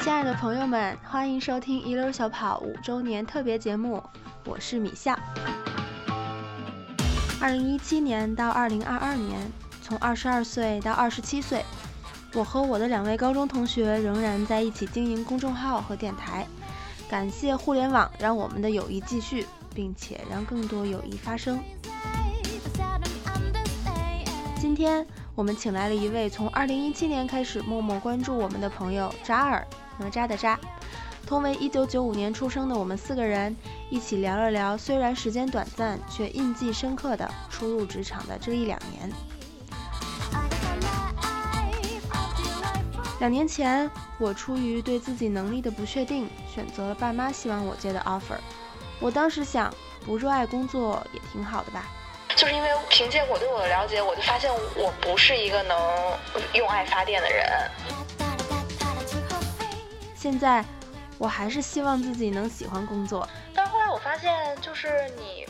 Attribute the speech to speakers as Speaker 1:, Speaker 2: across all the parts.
Speaker 1: 亲爱的朋友们，欢迎收听一溜小跑五周年特别节目，我是米笑。二零一七年到二零二二年，从二十二岁到二十七岁，我和我的两位高中同学仍然在一起经营公众号和电台。感谢互联网，让我们的友谊继续，并且让更多友谊发生。今天我们请来了一位从二零一七年开始默默关注我们的朋友扎尔，哪吒的扎。同为一九九五年出生的我们四个人，一起聊了聊虽然时间短暂却印记深刻的初入职场的这一两年。两年前，我出于对自己能力的不确定，选择了爸妈希望我接的 offer。我当时想，不热爱工作也挺好的吧。
Speaker 2: 就是因为凭借我对我的了解，我就发现我不是一个能用爱发电的人。
Speaker 1: 现在。我还是希望自己能喜欢工作，
Speaker 2: 但是后来我发现，就是你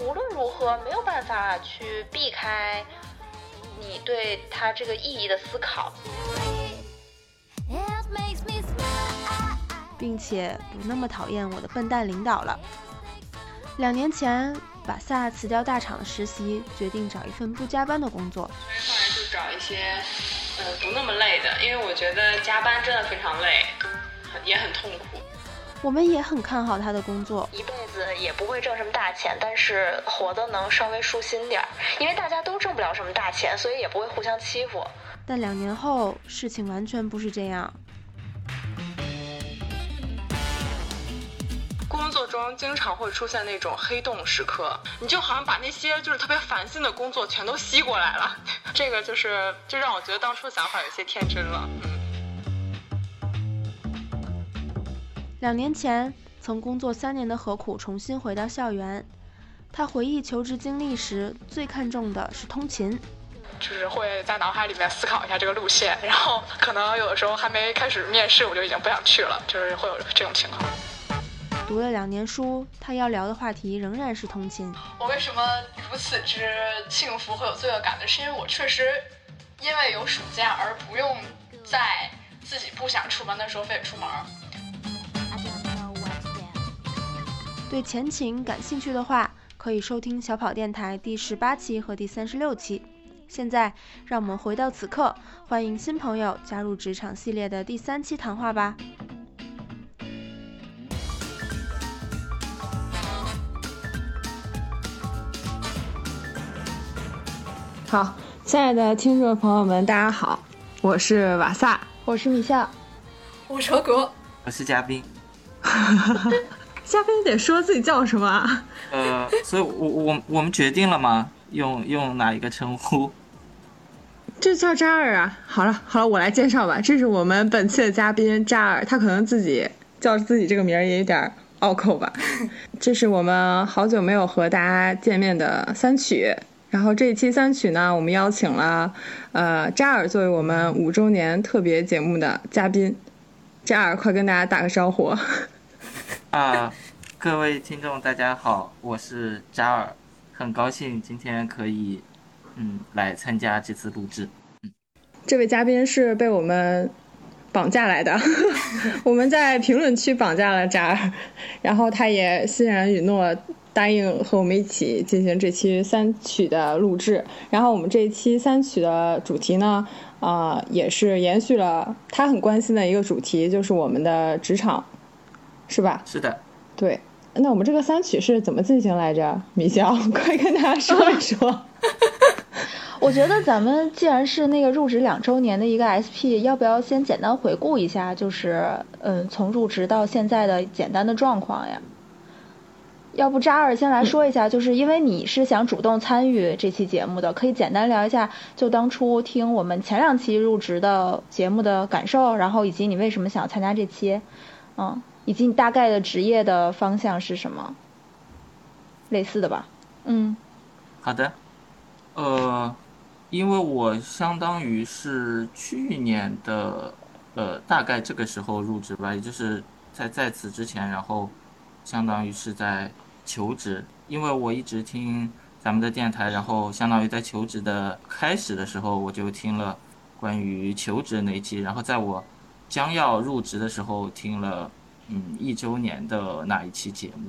Speaker 2: 无论如何没有办法去避开你对他这个意义的思考，
Speaker 1: 并且不那么讨厌我的笨蛋领导了。两年前，把萨辞掉大厂的实习，决定找一份不加班的工作。
Speaker 2: 后来就找一些呃不那么累的，因为我觉得加班真的非常累。也很痛苦，
Speaker 1: 我们也很看好他的工作，
Speaker 2: 一辈子也不会挣什么大钱，但是活得能稍微舒心点儿，因为大家都挣不了什么大钱，所以也不会互相欺负。
Speaker 1: 但两年后，事情完全不是这样。
Speaker 3: 工作中经常会出现那种黑洞时刻，你就好像把那些就是特别烦心的工作全都吸过来了，这个就是就让我觉得当初想法有些天真了，嗯。
Speaker 1: 两年前，曾工作三年的何苦重新回到校园。他回忆求职经历时，最看重的是通勤，
Speaker 3: 就是会在脑海里面思考一下这个路线，然后可能有的时候还没开始面试，我就已经不想去了，就是会有这种情况。
Speaker 1: 读了两年书，他要聊的话题仍然是通勤。
Speaker 3: 我为什么如此之幸福和有罪恶感呢？是因为我确实因为有暑假而不用在自己不想出门的时候非得出门。
Speaker 1: 对前情感兴趣的话，可以收听小跑电台第十八期和第三十六期。现在，让我们回到此刻，欢迎新朋友加入职场系列的第三期谈话吧。
Speaker 4: 好，亲爱的听众朋友们，大家好，我是瓦萨，
Speaker 1: 我是米夏，
Speaker 3: 我是何果，
Speaker 5: 我是嘉宾。
Speaker 4: 嘉宾得说自己叫什么？
Speaker 5: 呃，所以我我我们决定了吗？用用哪一个称呼？
Speaker 4: 这叫扎尔啊！好了好了，我来介绍吧。这是我们本期的嘉宾扎尔，他可能自己叫自己这个名儿也有点拗口吧。这是我们好久没有和大家见面的三曲，然后这一期三曲呢，我们邀请了呃扎尔作为我们五周年特别节目的嘉宾。扎尔，快跟大家打个招呼。
Speaker 5: 啊，各位听众，大家好，我是扎尔，很高兴今天可以，嗯，来参加这次录制。
Speaker 4: 这位嘉宾是被我们绑架来的，我们在评论区绑架了扎尔，然后他也欣然允诺答应和我们一起进行这期三曲的录制。然后我们这一期三曲的主题呢，啊，也是延续了他很关心的一个主题，就是我们的职场。是吧？
Speaker 5: 是的，
Speaker 4: 对。那我们这个三曲是怎么进行来着？米娇，快跟大家说一说。
Speaker 1: 我觉得咱们既然是那个入职两周年的一个 SP，要不要先简单回顾一下，就是嗯，从入职到现在的简单的状况呀？要不扎尔先来说一下，就是因为你是想主动参与这期节目的，可以简单聊一下，就当初听我们前两期入职的节目的感受，然后以及你为什么想参加这期，嗯。以及你大概的职业的方向是什么？类似的吧。嗯，
Speaker 5: 好的。呃，因为我相当于是去年的呃大概这个时候入职吧，也就是在在此之前，然后相当于是在求职。因为我一直听咱们的电台，然后相当于在求职的开始的时候，我就听了。关于求职那一期，然后在我将要入职的时候听了嗯一周年的那一期节目，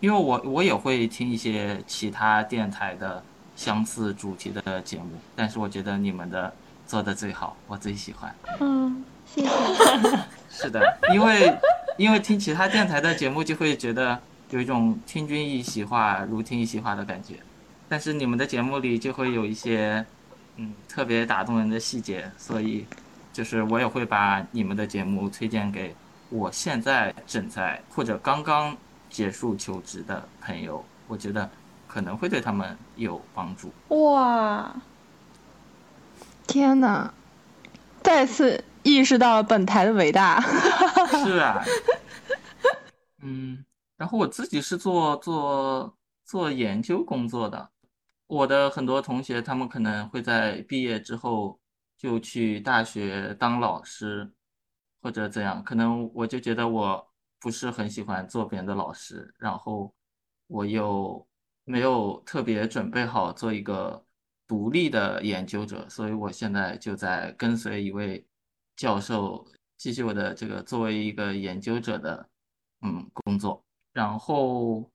Speaker 5: 因为我我也会听一些其他电台的相似主题的节目，但是我觉得你们的做的最好，我最喜欢。
Speaker 2: 嗯，谢谢。
Speaker 5: 是的，因为因为听其他电台的节目就会觉得有一种听君一席话，如听一席话的感觉，但是你们的节目里就会有一些嗯特别打动人的细节，所以就是我也会把你们的节目推荐给我现在正在或者刚刚结束求职的朋友，我觉得可能会对他们有帮助。
Speaker 2: 哇，
Speaker 4: 天哪！再次意识到了本台的伟大。
Speaker 5: 是啊，嗯，然后我自己是做做做研究工作的，我的很多同学他们可能会在毕业之后就去大学当老师，或者怎样，可能我就觉得我不是很喜欢做别人的老师，然后我又没有特别准备好做一个独立的研究者，所以我现在就在跟随一位教授继续我的这个作为一个研究者的嗯工作，然后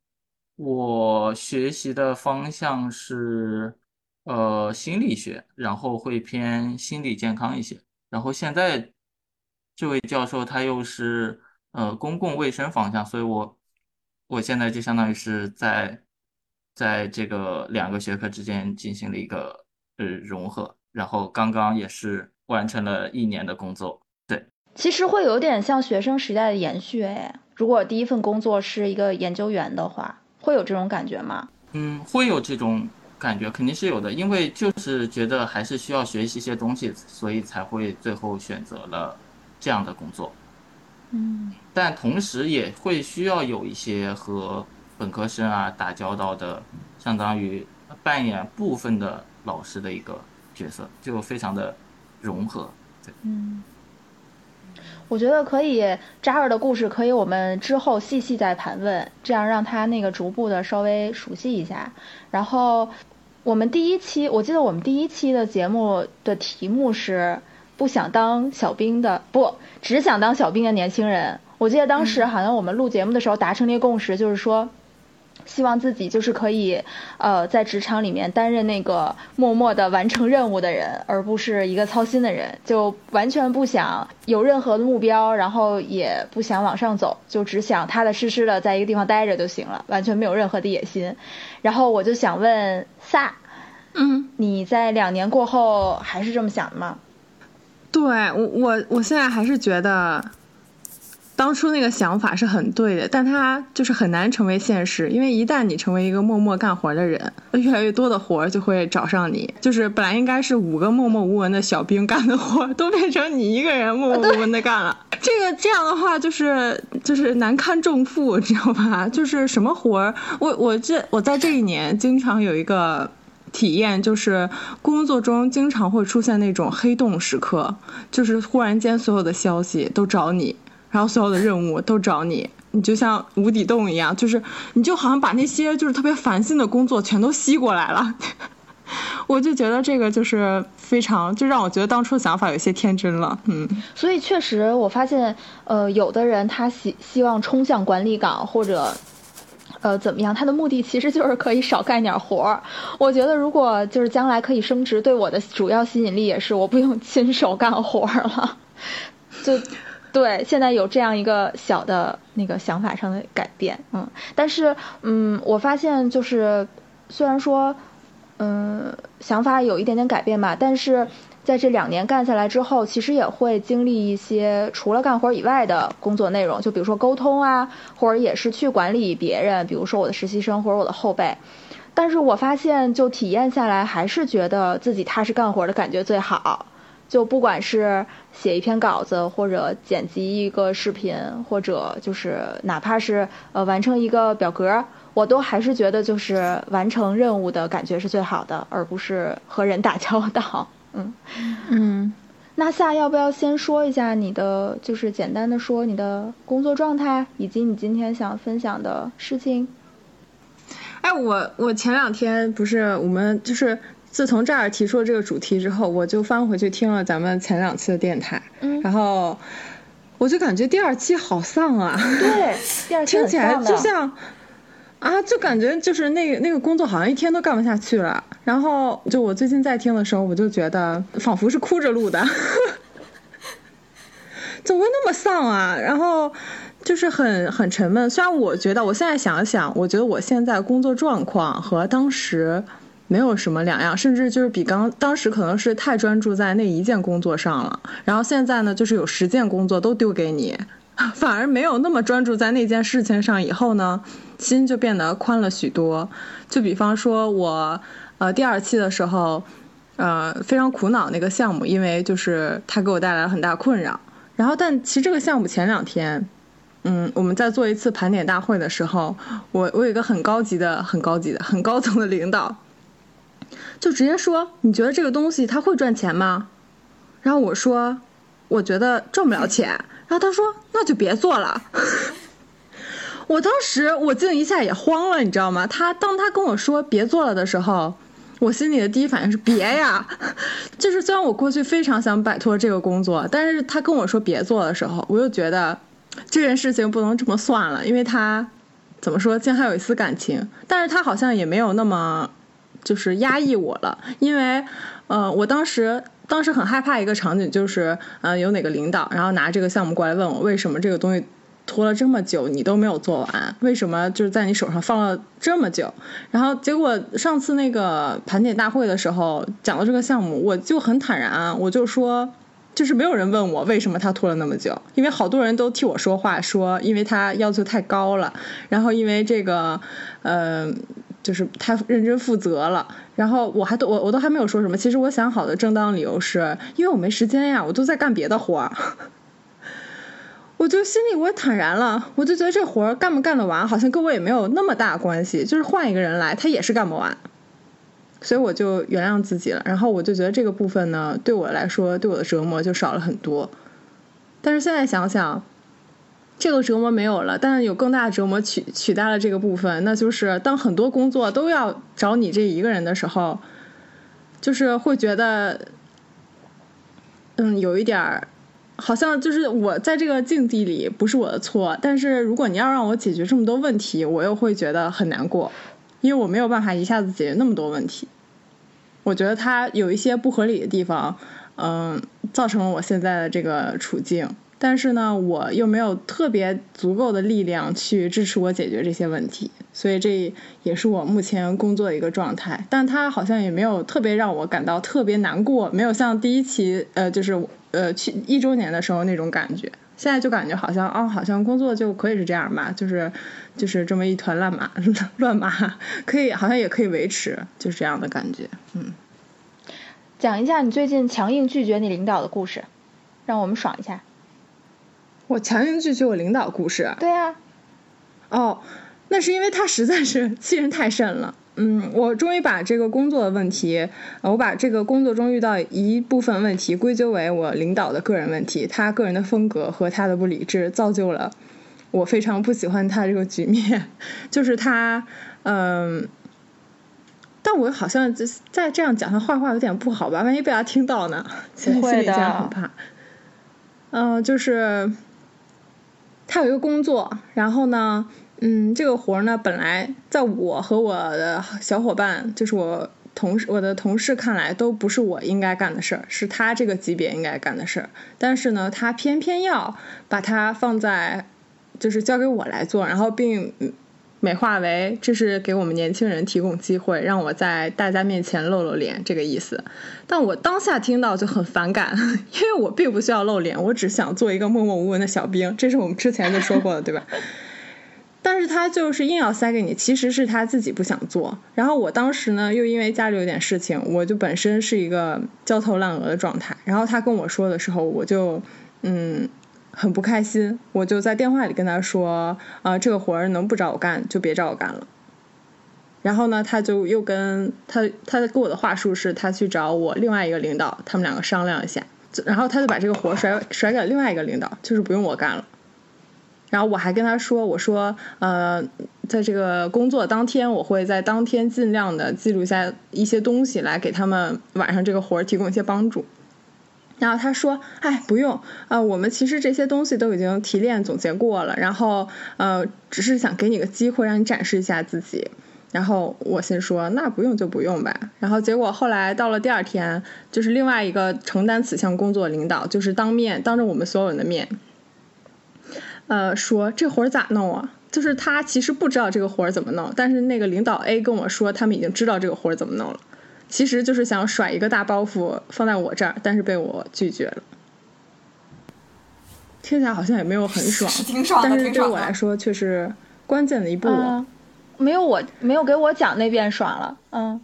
Speaker 5: 我学习的方向是呃心理学，然后会偏心理健康一些，然后现在这位教授他又是呃公共卫生方向，所以我我现在就相当于是在在这个两个学科之间进行了一个呃融合，然后刚刚也是完成了一年的工作。对，
Speaker 2: 其实会有点像学生时代的延续哎。如果第一份工作是一个研究员的话，会有这种感觉吗？
Speaker 5: 嗯，会有这种感觉，肯定是有的，因为就是觉得还是需要学习一些东西，所以才会最后选择了这样的工作。
Speaker 2: 嗯，
Speaker 5: 但同时也会需要有一些和本科生啊打交道的，相当于扮演部分的老师的一个角色，就非常的融合。对，
Speaker 2: 嗯，我觉得可以，扎尔的故事可以我们之后细细再盘问，这样让他那个逐步的稍微熟悉一下。然后我们第一期，我记得我们第一期的节目的题目是不想当小兵的，不只想当小兵的年轻人。我记得当时好像我们录节目的时候达成了一个共识，就是说。希望自己就是可以，呃，在职场里面担任那个默默的完成任务的人，而不是一个操心的人。就完全不想有任何的目标，然后也不想往上走，就只想踏踏实实的在一个地方待着就行了，完全没有任何的野心。然后我就想问萨，
Speaker 4: 嗯，
Speaker 2: 你在两年过后还是这么想的吗？
Speaker 4: 对我，我我现在还是觉得。当初那个想法是很对的，但它就是很难成为现实，因为一旦你成为一个默默干活的人，越来越多的活就会找上你。就是本来应该是五个默默无闻的小兵干的活，都变成你一个人默默无闻的干了。这个这样的话，就是就是难堪重负，知道吧？就是什么活儿，我我这我在这一年经常有一个体验，就是工作中经常会出现那种黑洞时刻，就是忽然间所有的消息都找你。然后所有的任务都找你，你就像无底洞一样，就是你就好像把那些就是特别烦心的工作全都吸过来了。我就觉得这个就是非常，就让我觉得当初的想法有些天真了。嗯，
Speaker 2: 所以确实我发现，呃，有的人他希希望冲向管理岗或者，呃，怎么样，他的目的其实就是可以少干点活儿。我觉得如果就是将来可以升职，对我的主要吸引力也是我不用 亲手干活了，就。对，现在有这样一个小的那个想法上的改变，嗯，但是，嗯，我发现就是，虽然说，嗯，想法有一点点改变吧，但是在这两年干下来之后，其实也会经历一些除了干活以外的工作内容，就比如说沟通啊，或者也是去管理别人，比如说我的实习生或者我的后辈，但是我发现就体验下来，还是觉得自己踏实干活的感觉最好。就不管是写一篇稿子，或者剪辑一个视频，或者就是哪怕是呃完成一个表格，我都还是觉得就是完成任务的感觉是最好的，而不是和人打交道。嗯
Speaker 4: 嗯，
Speaker 2: 那夏要不要先说一下你的，就是简单的说你的工作状态，以及你今天想分享的事情？
Speaker 4: 哎，我我前两天不是我们就是。自从这儿提出了这个主题之后，我就翻回去听了咱们前两期的电台，
Speaker 2: 嗯
Speaker 4: 然后我就感觉第二期好丧啊，
Speaker 2: 对，第二期很
Speaker 4: 听起来就像啊，就感觉就是那个那个工作好像一天都干不下去了。然后就我最近在听的时候，我就觉得仿佛是哭着录的，怎么会那么丧啊？然后就是很很沉闷。虽然我觉得我现在想想，我觉得我现在工作状况和当时。没有什么两样，甚至就是比刚当时可能是太专注在那一件工作上了，然后现在呢，就是有十件工作都丢给你，反而没有那么专注在那件事情上。以后呢，心就变得宽了许多。就比方说我，呃，第二期的时候，呃，非常苦恼那个项目，因为就是它给我带来了很大困扰。然后，但其实这个项目前两天，嗯，我们在做一次盘点大会的时候，我我有一个很高级的、很高级的、很高层的领导。就直接说，你觉得这个东西它会赚钱吗？然后我说，我觉得赚不了钱。然后他说，那就别做了。我当时我竟一下也慌了，你知道吗？他当他跟我说别做了的时候，我心里的第一反应是别呀。就是虽然我过去非常想摆脱这个工作，但是他跟我说别做的时候，我又觉得这件事情不能这么算了，因为他怎么说，竟还有一丝感情，但是他好像也没有那么。就是压抑我了，因为，呃，我当时当时很害怕一个场景，就是，呃，有哪个领导，然后拿这个项目过来问我，为什么这个东西拖了这么久，你都没有做完，为什么就是在你手上放了这么久？然后结果上次那个盘点大会的时候讲到这个项目，我就很坦然，我就说，就是没有人问我为什么他拖了那么久，因为好多人都替我说话，说因为他要求太高了，然后因为这个，呃。就是太认真负责了，然后我还都我我都还没有说什么。其实我想好的正当理由是因为我没时间呀，我都在干别的活儿。我就心里我也坦然了，我就觉得这活儿干不干得完，好像跟我也没有那么大关系。就是换一个人来，他也是干不完，所以我就原谅自己了。然后我就觉得这个部分呢，对我来说，对我的折磨就少了很多。但是现在想想。这个折磨没有了，但是有更大的折磨取取代了这个部分，那就是当很多工作都要找你这一个人的时候，就是会觉得，嗯，有一点儿，好像就是我在这个境地里不是我的错，但是如果你要让我解决这么多问题，我又会觉得很难过，因为我没有办法一下子解决那么多问题，我觉得它有一些不合理的地方，嗯，造成了我现在的这个处境。但是呢，我又没有特别足够的力量去支持我解决这些问题，所以这也是我目前工作的一个状态。但它好像也没有特别让我感到特别难过，没有像第一期呃，就是呃去一周年的时候那种感觉。现在就感觉好像哦，好像工作就可以是这样吧，就是就是这么一团乱麻 乱麻，可以好像也可以维持，就是这样的感觉。嗯，
Speaker 2: 讲一下你最近强硬拒绝你领导的故事，让我们爽一下。
Speaker 4: 我强行拒绝我领导故事。
Speaker 2: 对呀、
Speaker 4: 哦，那是因为他实在是欺人太甚了。嗯，我终于把这个工作的问题，呃我把这个工作中遇到一部分问题归咎为我领导的个人问题，他个人的风格和他的不理智造就了我非常不喜欢他这个局面。就是他，嗯，但我好像就再这样讲他坏话有点不好吧，万一被他听到呢？心 里
Speaker 2: 不会
Speaker 4: 心里这样
Speaker 2: 的
Speaker 4: 很怕。嗯、就是他有一个工作，然后呢，嗯，这个活儿呢，本来在我和我的小伙伴，就是我同事、我的同事看来，都不是我应该干的事儿，是他这个级别应该干的事儿。但是呢，他偏偏要把它放在，就是交给我来做，然后并美化为这是给我们年轻人提供机会，让我在大家面前露露脸这个意思。但我当下听到就很反感，因为我并不需要露脸，我只想做一个默默无闻的小兵，这是我们之前就说过的，对吧？但是他就是硬要塞给你，其实是他自己不想做。然后我当时呢，又因为家里有点事情，我就本身是一个焦头烂额的状态。然后他跟我说的时候，我就嗯很不开心，我就在电话里跟他说，啊、这个活儿能不找我干就别找我干了。然后呢，他就又跟他他跟我的话术是，他去找我另外一个领导，他们两个商量一下，然后他就把这个活儿甩甩给另外一个领导，就是不用我干了。然后我还跟他说，我说，呃，在这个工作当天，我会在当天尽量的记录下一些东西来给他们晚上这个活儿提供一些帮助。然后他说，哎，不用，啊，我们其实这些东西都已经提炼总结过了，然后，呃，只是想给你个机会，让你展示一下自己。然后我心说，那不用就不用吧。然后结果后来到了第二天，就是另外一个承担此项工作的领导，就是当面当着我们所有人的面。呃，说这活儿咋弄啊？就是他其实不知道这个活儿怎么弄，但是那个领导 A 跟我说，他们已经知道这个活儿怎么弄了。其实就是想甩一个大包袱放在我这儿，但是被我拒绝了。听起来好像也没有很爽，
Speaker 3: 挺爽的，
Speaker 4: 但是对。我来说却是关键的一步。
Speaker 2: 嗯，没有我没有给我讲那遍爽了，嗯。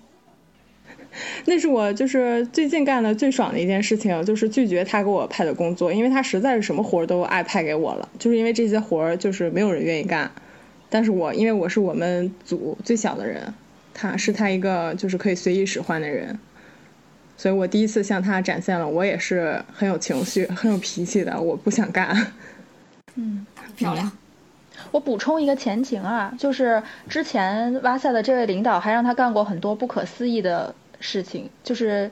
Speaker 4: 那是我就是最近干的最爽的一件事情，就是拒绝他给我派的工作，因为他实在是什么活儿都爱派给我了，就是因为这些活儿就是没有人愿意干，但是我因为我是我们组最小的人，他是他一个就是可以随意使唤的人，所以我第一次向他展现了我也是很有情绪、很有脾气的，我不想干。
Speaker 3: 嗯漂亮。
Speaker 2: 我补充一个前情啊，就是之前哇塞的这位领导还让他干过很多不可思议的事情，就是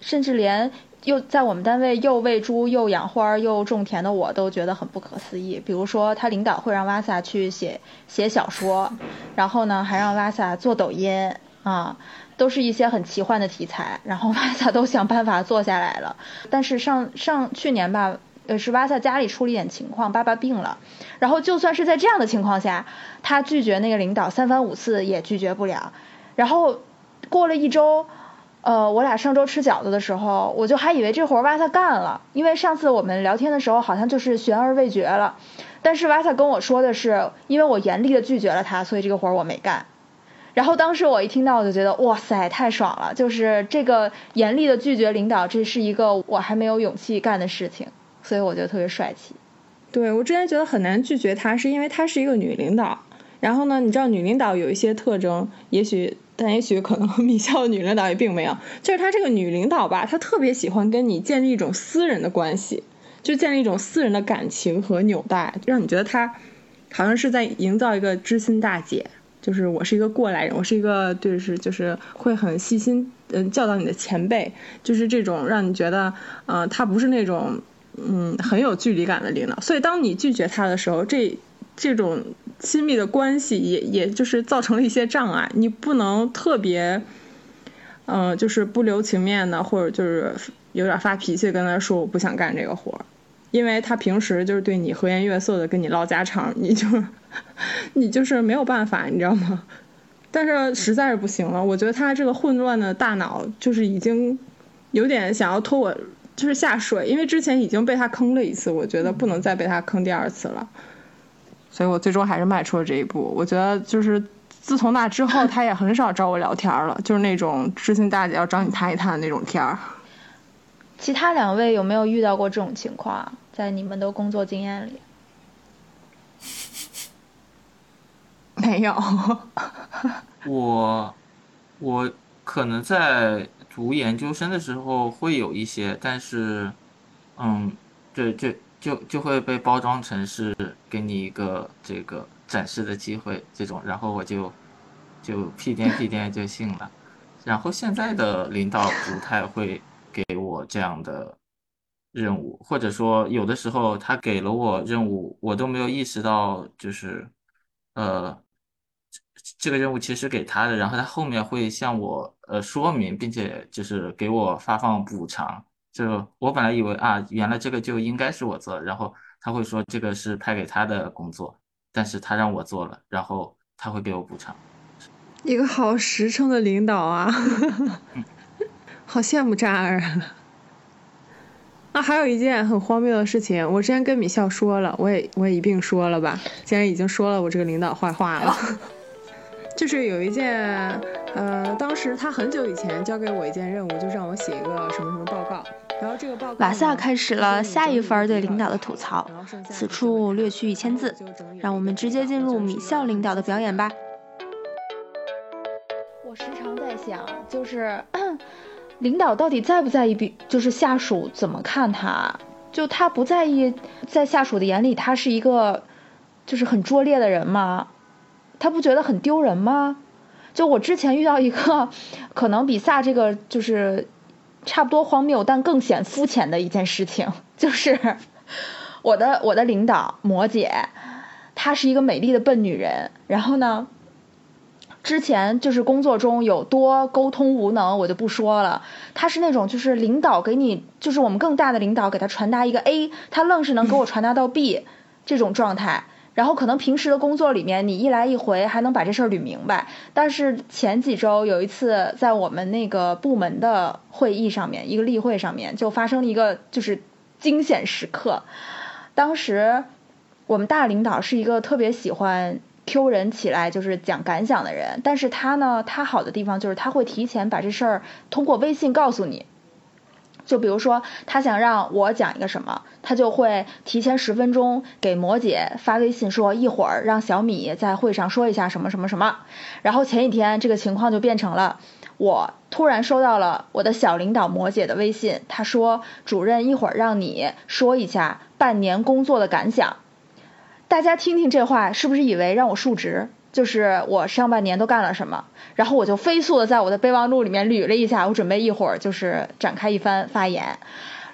Speaker 2: 甚至连又在我们单位又喂猪又养花又种田的我都觉得很不可思议。比如说，他领导会让哇塞去写写小说，然后呢还让哇塞做抖音啊，都是一些很奇幻的题材，然后 哇塞都想办法做下来了。但是上上去年吧，呃是哇塞家里出了一点情况，爸爸病了。然后就算是在这样的情况下，他拒绝那个领导三番五次也拒绝不了。然后过了一周，呃，我俩上周吃饺子的时候，我就还以为这活儿哇塞干了，因为上次我们聊天的时候好像就是悬而未决了。但是哇塞跟我说的是，因为我严厉的拒绝了他，所以这个活儿我没干。然后当时我一听到，我就觉得哇塞，太爽了！就是这个严厉的拒绝领导，这是一个我还没有勇气干的事情，所以我觉得特别帅气。
Speaker 4: 对我之前觉得很难拒绝他，是因为她是一个女领导。然后呢，你知道女领导有一些特征，也许但也许可能 米校女领导也并没有，就是她这个女领导吧，她特别喜欢跟你建立一种私人的关系，就建立一种私人的感情和纽带，让你觉得她好像是在营造一个知心大姐。就是我是一个过来人，我是一个就是就是会很细心嗯教导你的前辈，就是这种让你觉得呃她不是那种嗯很有距离感的领导，所以当你拒绝他的时候，这这种亲密的关系也也就是造成了一些障碍，你不能特别嗯、就是不留情面的，或者就是有点发脾气跟他说我不想干这个活儿。因为他平时就是对你和颜悦色的跟你唠家常，你就 你就是没有办法，你知道吗？但是实在是不行了，我觉得他这个混乱的大脑就是已经有点想要拖我就是下水，因为之前已经被他坑了一次，我觉得不能再被他坑第二次了，所以我最终还是迈出了这一步。我觉得就是自从那之后，他也很少找我聊天了，就是那种知心大姐要找你谈一谈的那种天儿。
Speaker 2: 其他两位有没有遇到过这种情况？在你们的工作经验里？
Speaker 4: 没有，
Speaker 5: 我我可能在读研究生的时候会有一些，但是，嗯，就就就就会被包装成是给你一个这个展示的机会这种，然后我就就屁颠屁颠就信了。然后现在的领导不太会给我这样的任务，或者说有的时候他给了我任务，我都没有意识到，就是呃。这个任务其实给他的，然后他后面会向我呃说明，并且就是给我发放补偿。就我本来以为啊，原来这个就应该是我做，然后他会说这个是派给他的工作，但是他让我做了，然后他会给我补偿。
Speaker 4: 一个好实诚的领导啊，好羡慕扎儿啊。那还有一件很荒谬的事情，我之前跟米笑说了，我也我也一并说了吧。既然已经说了我这个领导坏话了，就是有一件，呃，当时他很久以前交给我一件任务，就是让我写一个什么什么报告
Speaker 1: 瓦萨开始了下一番对领导的吐槽，此处略去一千字，让我们直接进入米校领导的表演吧。
Speaker 2: 我时常在想，就是 领导到底在不在意比，就是下属怎么看他？就他不在意，在下属的眼里，他是一个就是很拙劣的人吗？他不觉得很丢人吗？就我之前遇到一个 可能比萨这个就是差不多荒谬，但更显肤浅的一件事情，就是我的我的领导摩姐，她是一个美丽的笨女人。然后呢，之前就是工作中有多沟通无能，我就不说了。她是那种就是领导给你，就是我们更大的领导给她传达一个 A，她愣是能给我传达到 B 这种状态。然后可能平时的工作里面，你一来一回还能把这事儿捋明白。但是前几周有一次在我们那个部门的会议上面，一个例会上面就发生了一个就是惊险时刻。当时我们大领导是一个特别喜欢 Q 人起来就是讲感想的人，但是他呢，他好的地方就是他会提前把这事儿通过微信告诉你。就比如说，他想让我讲一个什么，他就会提前十分钟给摩姐发微信说，一会儿让小米在会上说一下什么什么什么。然后前几天这个情况就变成了，我突然收到了我的小领导摩姐的微信，他说主任一会儿让你说一下半年工作的感想。大家听听这话，是不是以为让我述职？就是我上半年都干了什么，然后我就飞速的在我的备忘录里面捋了一下，我准备一会儿就是展开一番发言。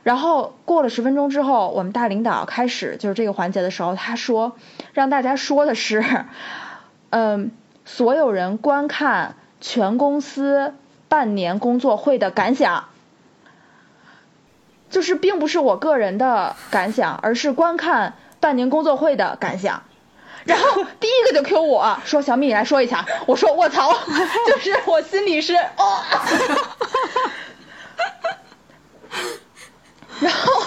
Speaker 2: 然后过了十分钟之后，我们大领导开始就是这个环节的时候，他说让大家说的是，嗯，所有人观看全公司半年工作会的感想，就是并不是我个人的感想，而是观看半年工作会的感想。然后第一个就 Q 我说小米你来说一下，我说卧槽，就是我心里是哦，然后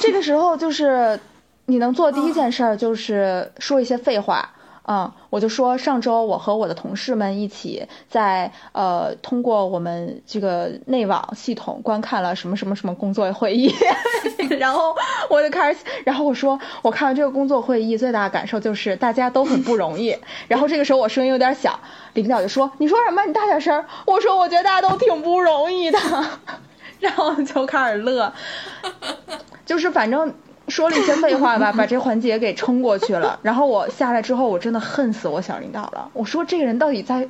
Speaker 2: 这个时候就是你能做第一件事儿就是说一些废话。嗯，我就说上周我和我的同事们一起在呃通过我们这个内网系统观看了什么什么什么工作会议，然后我就开始，然后我说我看完这个工作会议最大的感受就是大家都很不容易。然后这个时候我声音有点小，领导就说你说什么？你大点声。我说我觉得大家都挺不容易的，然后就开始乐，就是反正。说了一些废话吧，把这环节给撑过去了。然后我下来之后，我真的恨死我小领导了。我说这个人到底在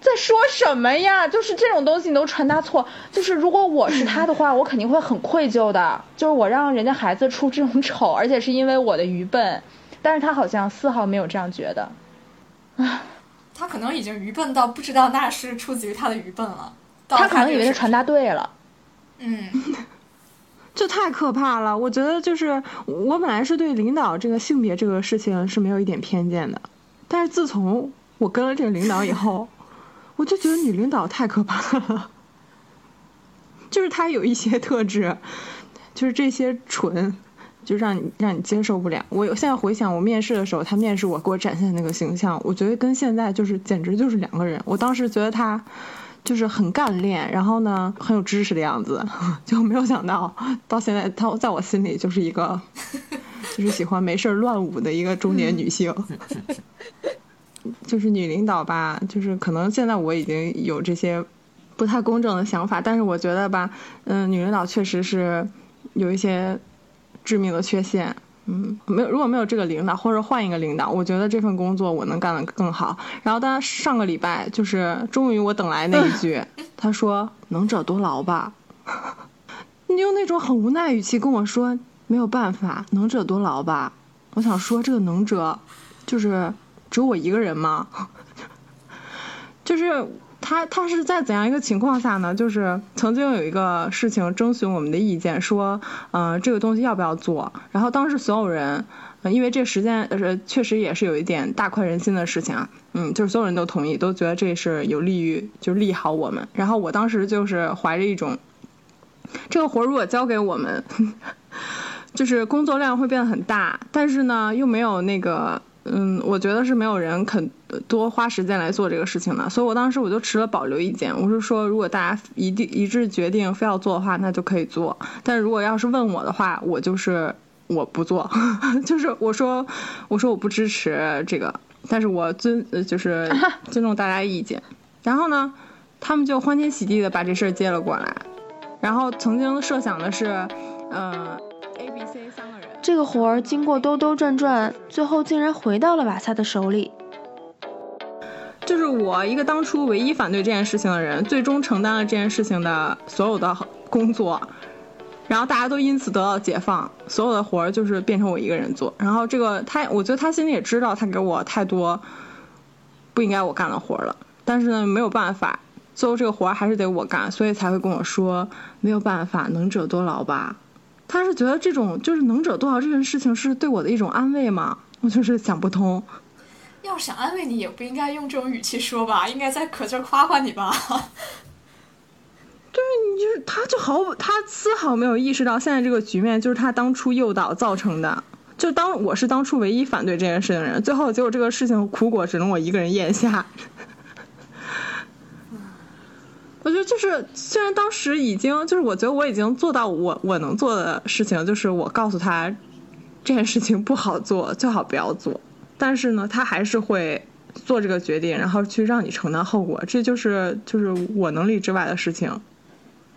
Speaker 2: 在说什么呀？就是这种东西你都传达错。就是如果我是他的话，我肯定会很愧疚的。就是我让人家孩子出这种丑，而且是因为我的愚笨。但是他好像丝毫没有这样觉得。
Speaker 3: 啊，他可能已经愚笨到不知道那是出自于他的愚笨了。
Speaker 2: 他可能以为他传达对了。
Speaker 3: 嗯。
Speaker 4: 这太可怕了！我觉得就是我本来是对领导这个性别这个事情是没有一点偏见的，但是自从我跟了这个领导以后，我就觉得女领导太可怕了。就是她有一些特质，就是这些纯，就让你让你接受不了。我现在回想我面试的时候，他面试我给我展现的那个形象，我觉得跟现在就是简直就是两个人。我当时觉得他。就是很干练，然后呢很有知识的样子，就没有想到到现在他在我心里就是一个，就是喜欢没事乱舞的一个中年女性，就是女领导吧，就是可能现在我已经有这些不太公正的想法，但是我觉得吧，嗯，女领导确实是有一些致命的缺陷。嗯，没有，如果没有这个领导，或者换一个领导，我觉得这份工作我能干得更好。然后，当上个礼拜就是终于我等来那一句，他说“能者多劳”吧，你用那种很无奈语气跟我说“没有办法，能者多劳”吧。我想说，这个能者就是只有我一个人吗？就是。他他是在怎样一个情况下呢？就是曾经有一个事情征询我们的意见，说，嗯，这个东西要不要做？然后当时所有人，因为这时间呃确实也是有一点大快人心的事情啊，嗯，就是所有人都同意，都觉得这是有利于就利好我们。然后我当时就是怀着一种，这个活如果交给我们，就是工作量会变得很大，但是呢又没有那个。嗯，我觉得是没有人肯多花时间来做这个事情的，所以我当时我就持了保留意见。我是说，如果大家一定一致决定非要做的话，那就可以做。但如果要是问我的话，我就是我不做，就是我说我说我不支持这个，但是我尊就是尊重大家意见。然后呢，他们就欢天喜地的把这事儿接了过来。然后曾经设想的是，嗯，A、B、C 三个人。
Speaker 1: 这个活儿经过兜兜转转，最后竟然回到了瓦萨的手里。
Speaker 4: 就是我一个当初唯一反对这件事情的人，最终承担了这件事情的所有的工作，然后大家都因此得到解放，所有的活儿就是变成我一个人做。然后这个他，我觉得他心里也知道他给我太多不应该我干的活儿了，但是呢没有办法，最后这个活儿还是得我干，所以才会跟我说没有办法，能者多劳吧。他是觉得这种就是能者多劳这件事情是对我的一种安慰吗？我就是想不通。
Speaker 3: 要想安慰你，也不应该用这种语气说吧，应该在可劲夸夸你吧。
Speaker 4: 对，你就是他，就毫他丝毫没有意识到现在这个局面就是他当初诱导造成的。就当我是当初唯一反对这件事情的人，最后结果这个事情苦果只能我一个人咽下。我觉得就是，虽然当时已经就是，我觉得我已经做到我我能做的事情，就是我告诉他这件事情不好做，最好不要做。但是呢，他还是会做这个决定，然后去让你承担后果，这就是就是我能力之外的事情。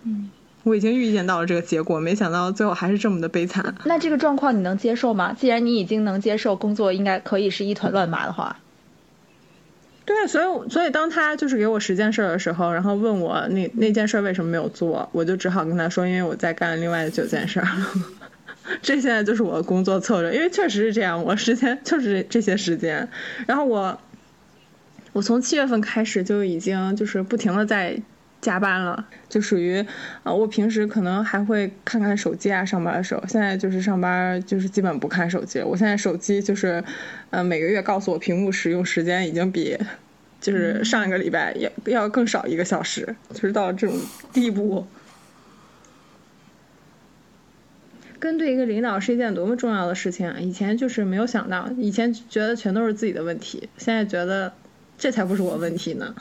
Speaker 2: 嗯，
Speaker 4: 我已经预见到了这个结果，没想到最后还是这么的悲惨。
Speaker 2: 那这个状况你能接受吗？既然你已经能接受工作应该可以是一团乱麻的话，
Speaker 4: 对，所以所以当他就是给我十件事的时候，然后问我那那件事为什么没有做，我就只好跟他说，因为我在干另外的九件事。这现在就是我的工作策略，因为确实是这样，我时间就是这些时间。然后我，我从七月份开始就已经就是不停的在加班了，就属于啊，我平时可能还会看看手机啊，上班的时候。现在就是上班就是基本不看手机，我现在手机就是，呃，每个月告诉我屏幕使用时间已经比就是上一个礼拜要要更少一个小时，就是到这种地步。跟对一个领导是一件多么重要的事情啊！以前就是没有想到，以前觉得全都是自己的问题，现在觉得这才不是我问题呢。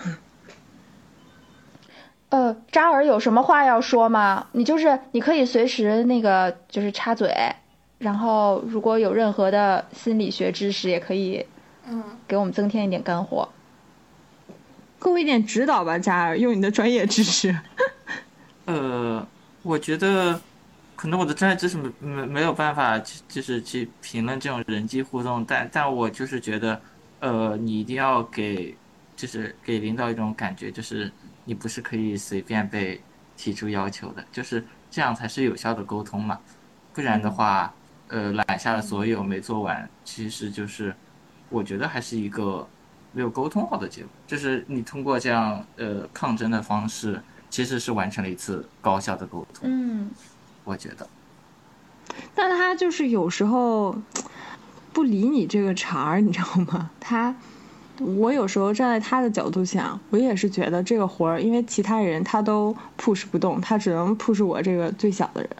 Speaker 2: 呃，扎尔有什么话要说吗？你就是你可以随时那个就是插嘴，然后如果有任何的心理学知识，也可以
Speaker 3: 嗯
Speaker 2: 给我们增添一点干货，
Speaker 4: 给我一点指导吧，扎尔，用你的专业知识。
Speaker 5: 呃，我觉得。可能我的专业知识没没没有办法，就是去评论这种人际互动，但但我就是觉得，呃，你一定要给，就是给领导一种感觉，就是你不是可以随便被提出要求的，就是这样才是有效的沟通嘛，不然的话，呃，揽下了所有没做完，其实就是，我觉得还是一个没有沟通好的结果，就是你通过这样呃抗争的方式，其实是完成了一次高效的沟通。
Speaker 2: 嗯。
Speaker 5: 我觉得，
Speaker 4: 但他就是有时候不理你这个茬儿，你知道吗？他，我有时候站在他的角度想，我也是觉得这个活儿，因为其他人他都 push 不动，他只能 push 我这个最小的人。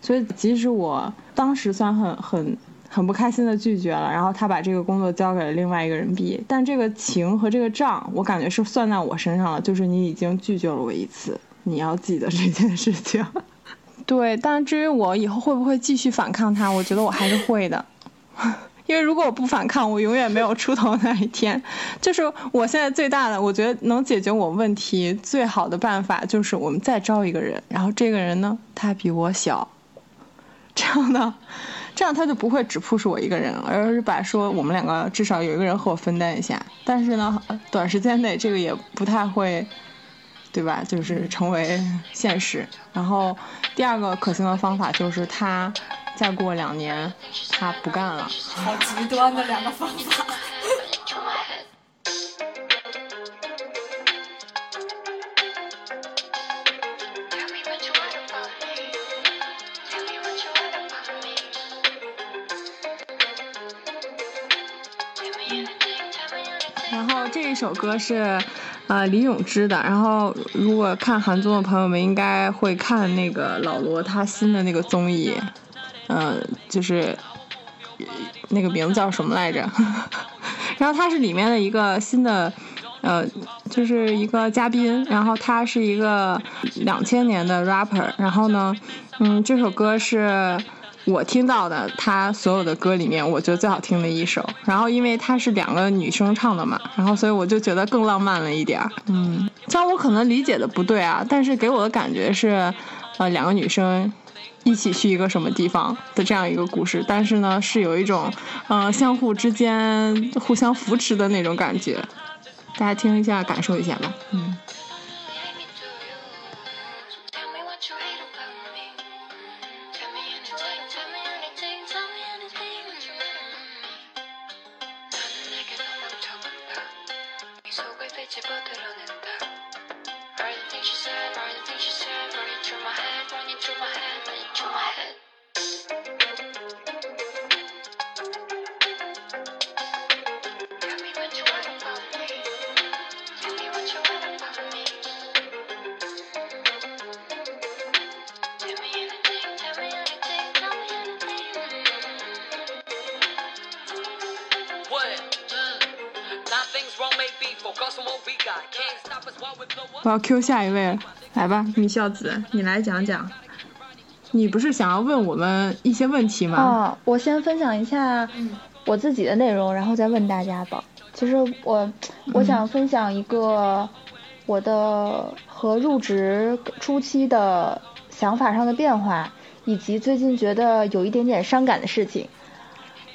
Speaker 4: 所以即使我当时算很很很不开心的拒绝了，然后他把这个工作交给了另外一个人 B，但这个情和这个账，我感觉是算在我身上了。就是你已经拒绝了我一次，你要记得这件事情。对，但至于我以后会不会继续反抗他，我觉得我还是会的，因为如果我不反抗，我永远没有出头那一天。就是我现在最大的，我觉得能解决我问题最好的办法，就是我们再招一个人，然后这个人呢，他比我小，这样呢，这样他就不会只 push 我一个人，而是把说我们两个至少有一个人和我分担一下。但是呢，短时间内这个也不太会。对吧？就是成为现实。然后第二个可行的方法就是他再过两年他不干了。
Speaker 3: 好极端的两个方法。
Speaker 4: 然后这一首歌是。呃，李永芝的。然后，如果看韩综的朋友们应该会看那个老罗他新的那个综艺，嗯，就是那个名字叫什么来着？然后他是里面的一个新的，呃，就是一个嘉宾。然后他是一个两千年的 rapper。然后呢，嗯，这首歌是。我听到的他所有的歌里面，我觉得最好听的一首。然后因为他是两个女生唱的嘛，然后所以我就觉得更浪漫了一点儿。嗯，虽然我可能理解的不对啊，但是给我的感觉是，呃，两个女生一起去一个什么地方的这样一个故事，但是呢，是有一种呃相互之间互相扶持的那种感觉，大家听一下，感受一下吧，嗯。要 Q 下一位，来吧，米孝子，你来讲讲。你不是想要问我们一些问题吗？
Speaker 2: 哦，我先分享一下我自己的内容，然后再问大家吧。其实我我想分享一个我的和入职初期的想法上的变化，以及最近觉得有一点点伤感的事情。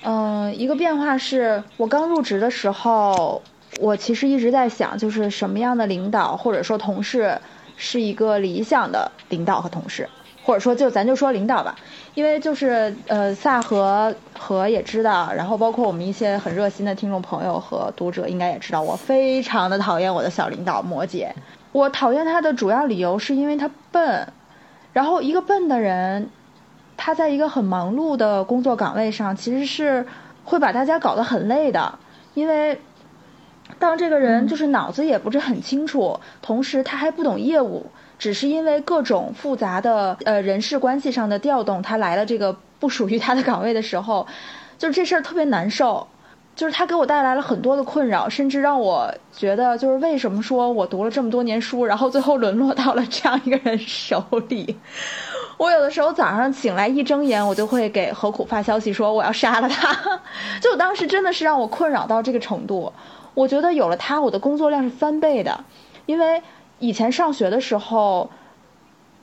Speaker 2: 嗯，一个变化是我刚入职的时候。我其实一直在想，就是什么样的领导或者说同事是一个理想的领导和同事，或者说就咱就说领导吧，因为就是呃萨和和也知道，然后包括我们一些很热心的听众朋友和读者应该也知道，我非常的讨厌我的小领导摩羯。我讨厌他的主要理由是因为他笨，然后一个笨的人，他在一个很忙碌的工作岗位上，其实是会把大家搞得很累的，因为。当这个人就是脑子也不是很清楚，同时他还不懂业务，只是因为各种复杂的呃人事关系上的调动，他来了这个不属于他的岗位的时候，就是这事儿特别难受，就是他给我带来了很多的困扰，甚至让我觉得就是为什么说我读了这么多年书，然后最后沦落到了这样一个人手里，我有的时候早上醒来一睁眼，我就会给何苦发消息说我要杀了他，就当时真的是让我困扰到这个程度。我觉得有了它，我的工作量是翻倍的，因为以前上学的时候，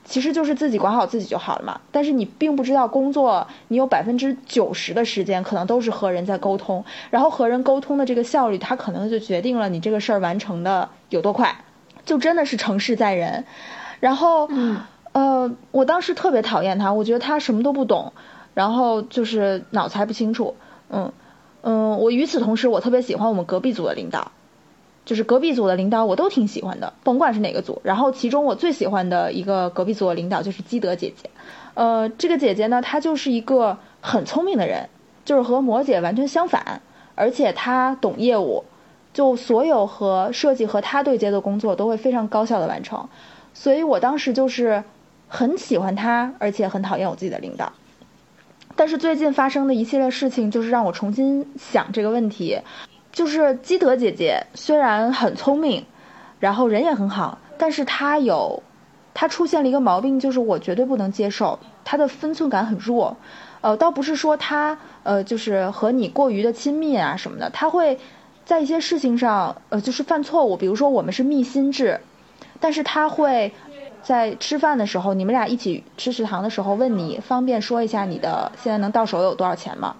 Speaker 2: 其实就是自己管好自己就好了嘛。但是你并不知道工作，你有百分之九十的时间可能都是和人在沟通，然后和人沟通的这个效率，它可能就决定了你这个事儿完成的有多快，就真的是成事在人。然后，呃，我当时特别讨厌他，我觉得他什么都不懂，然后就是脑子还不清楚，嗯。嗯，我与此同时，我特别喜欢我们隔壁组的领导，就是隔壁组的领导我都挺喜欢的，甭管是哪个组。然后其中我最喜欢的一个隔壁组的领导就是基德姐姐，呃，这个姐姐呢，她就是一个很聪明的人，就是和魔姐完全相反，而且她懂业务，就所有和设计和她对接的工作都会非常高效的完成，所以我当时就是很喜欢她，而且很讨厌我自己的领导。但是最近发生的一系列事情，就是让我重新想这个问题。就是基德姐姐虽然很聪明，然后人也很好，但是她有，她出现了一个毛病，就是我绝对不能接受，她的分寸感很弱。呃，倒不是说她呃就是和你过于的亲密啊什么的，她会在一些事情上呃就是犯错误，比如说我们是密心制，但是她会。在吃饭的时候，你们俩一起吃食堂的时候，问你方便说一下你的现在能到手有多少钱吗？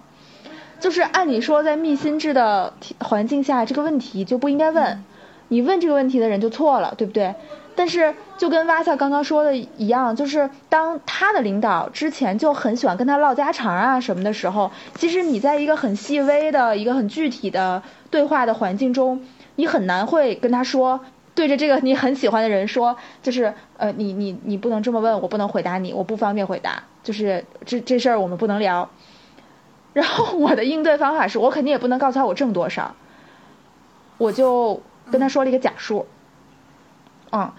Speaker 2: 就是按理说，在密心制的环境下，这个问题就不应该问，你问这个问题的人就错了，对不对？但是就跟瓦萨刚刚说的一样，就是当他的领导之前就很喜欢跟他唠家常啊什么的时候，其实你在一个很细微的一个很具体的对话的环境中，你很难会跟他说。对着这个你很喜欢的人说，就是呃，你你你不能这么问，我不能回答你，我不方便回答，就是这这事儿我们不能聊。然后我的应对方法是我肯定也不能告诉他我挣多少，我就跟他说了一个假数。嗯，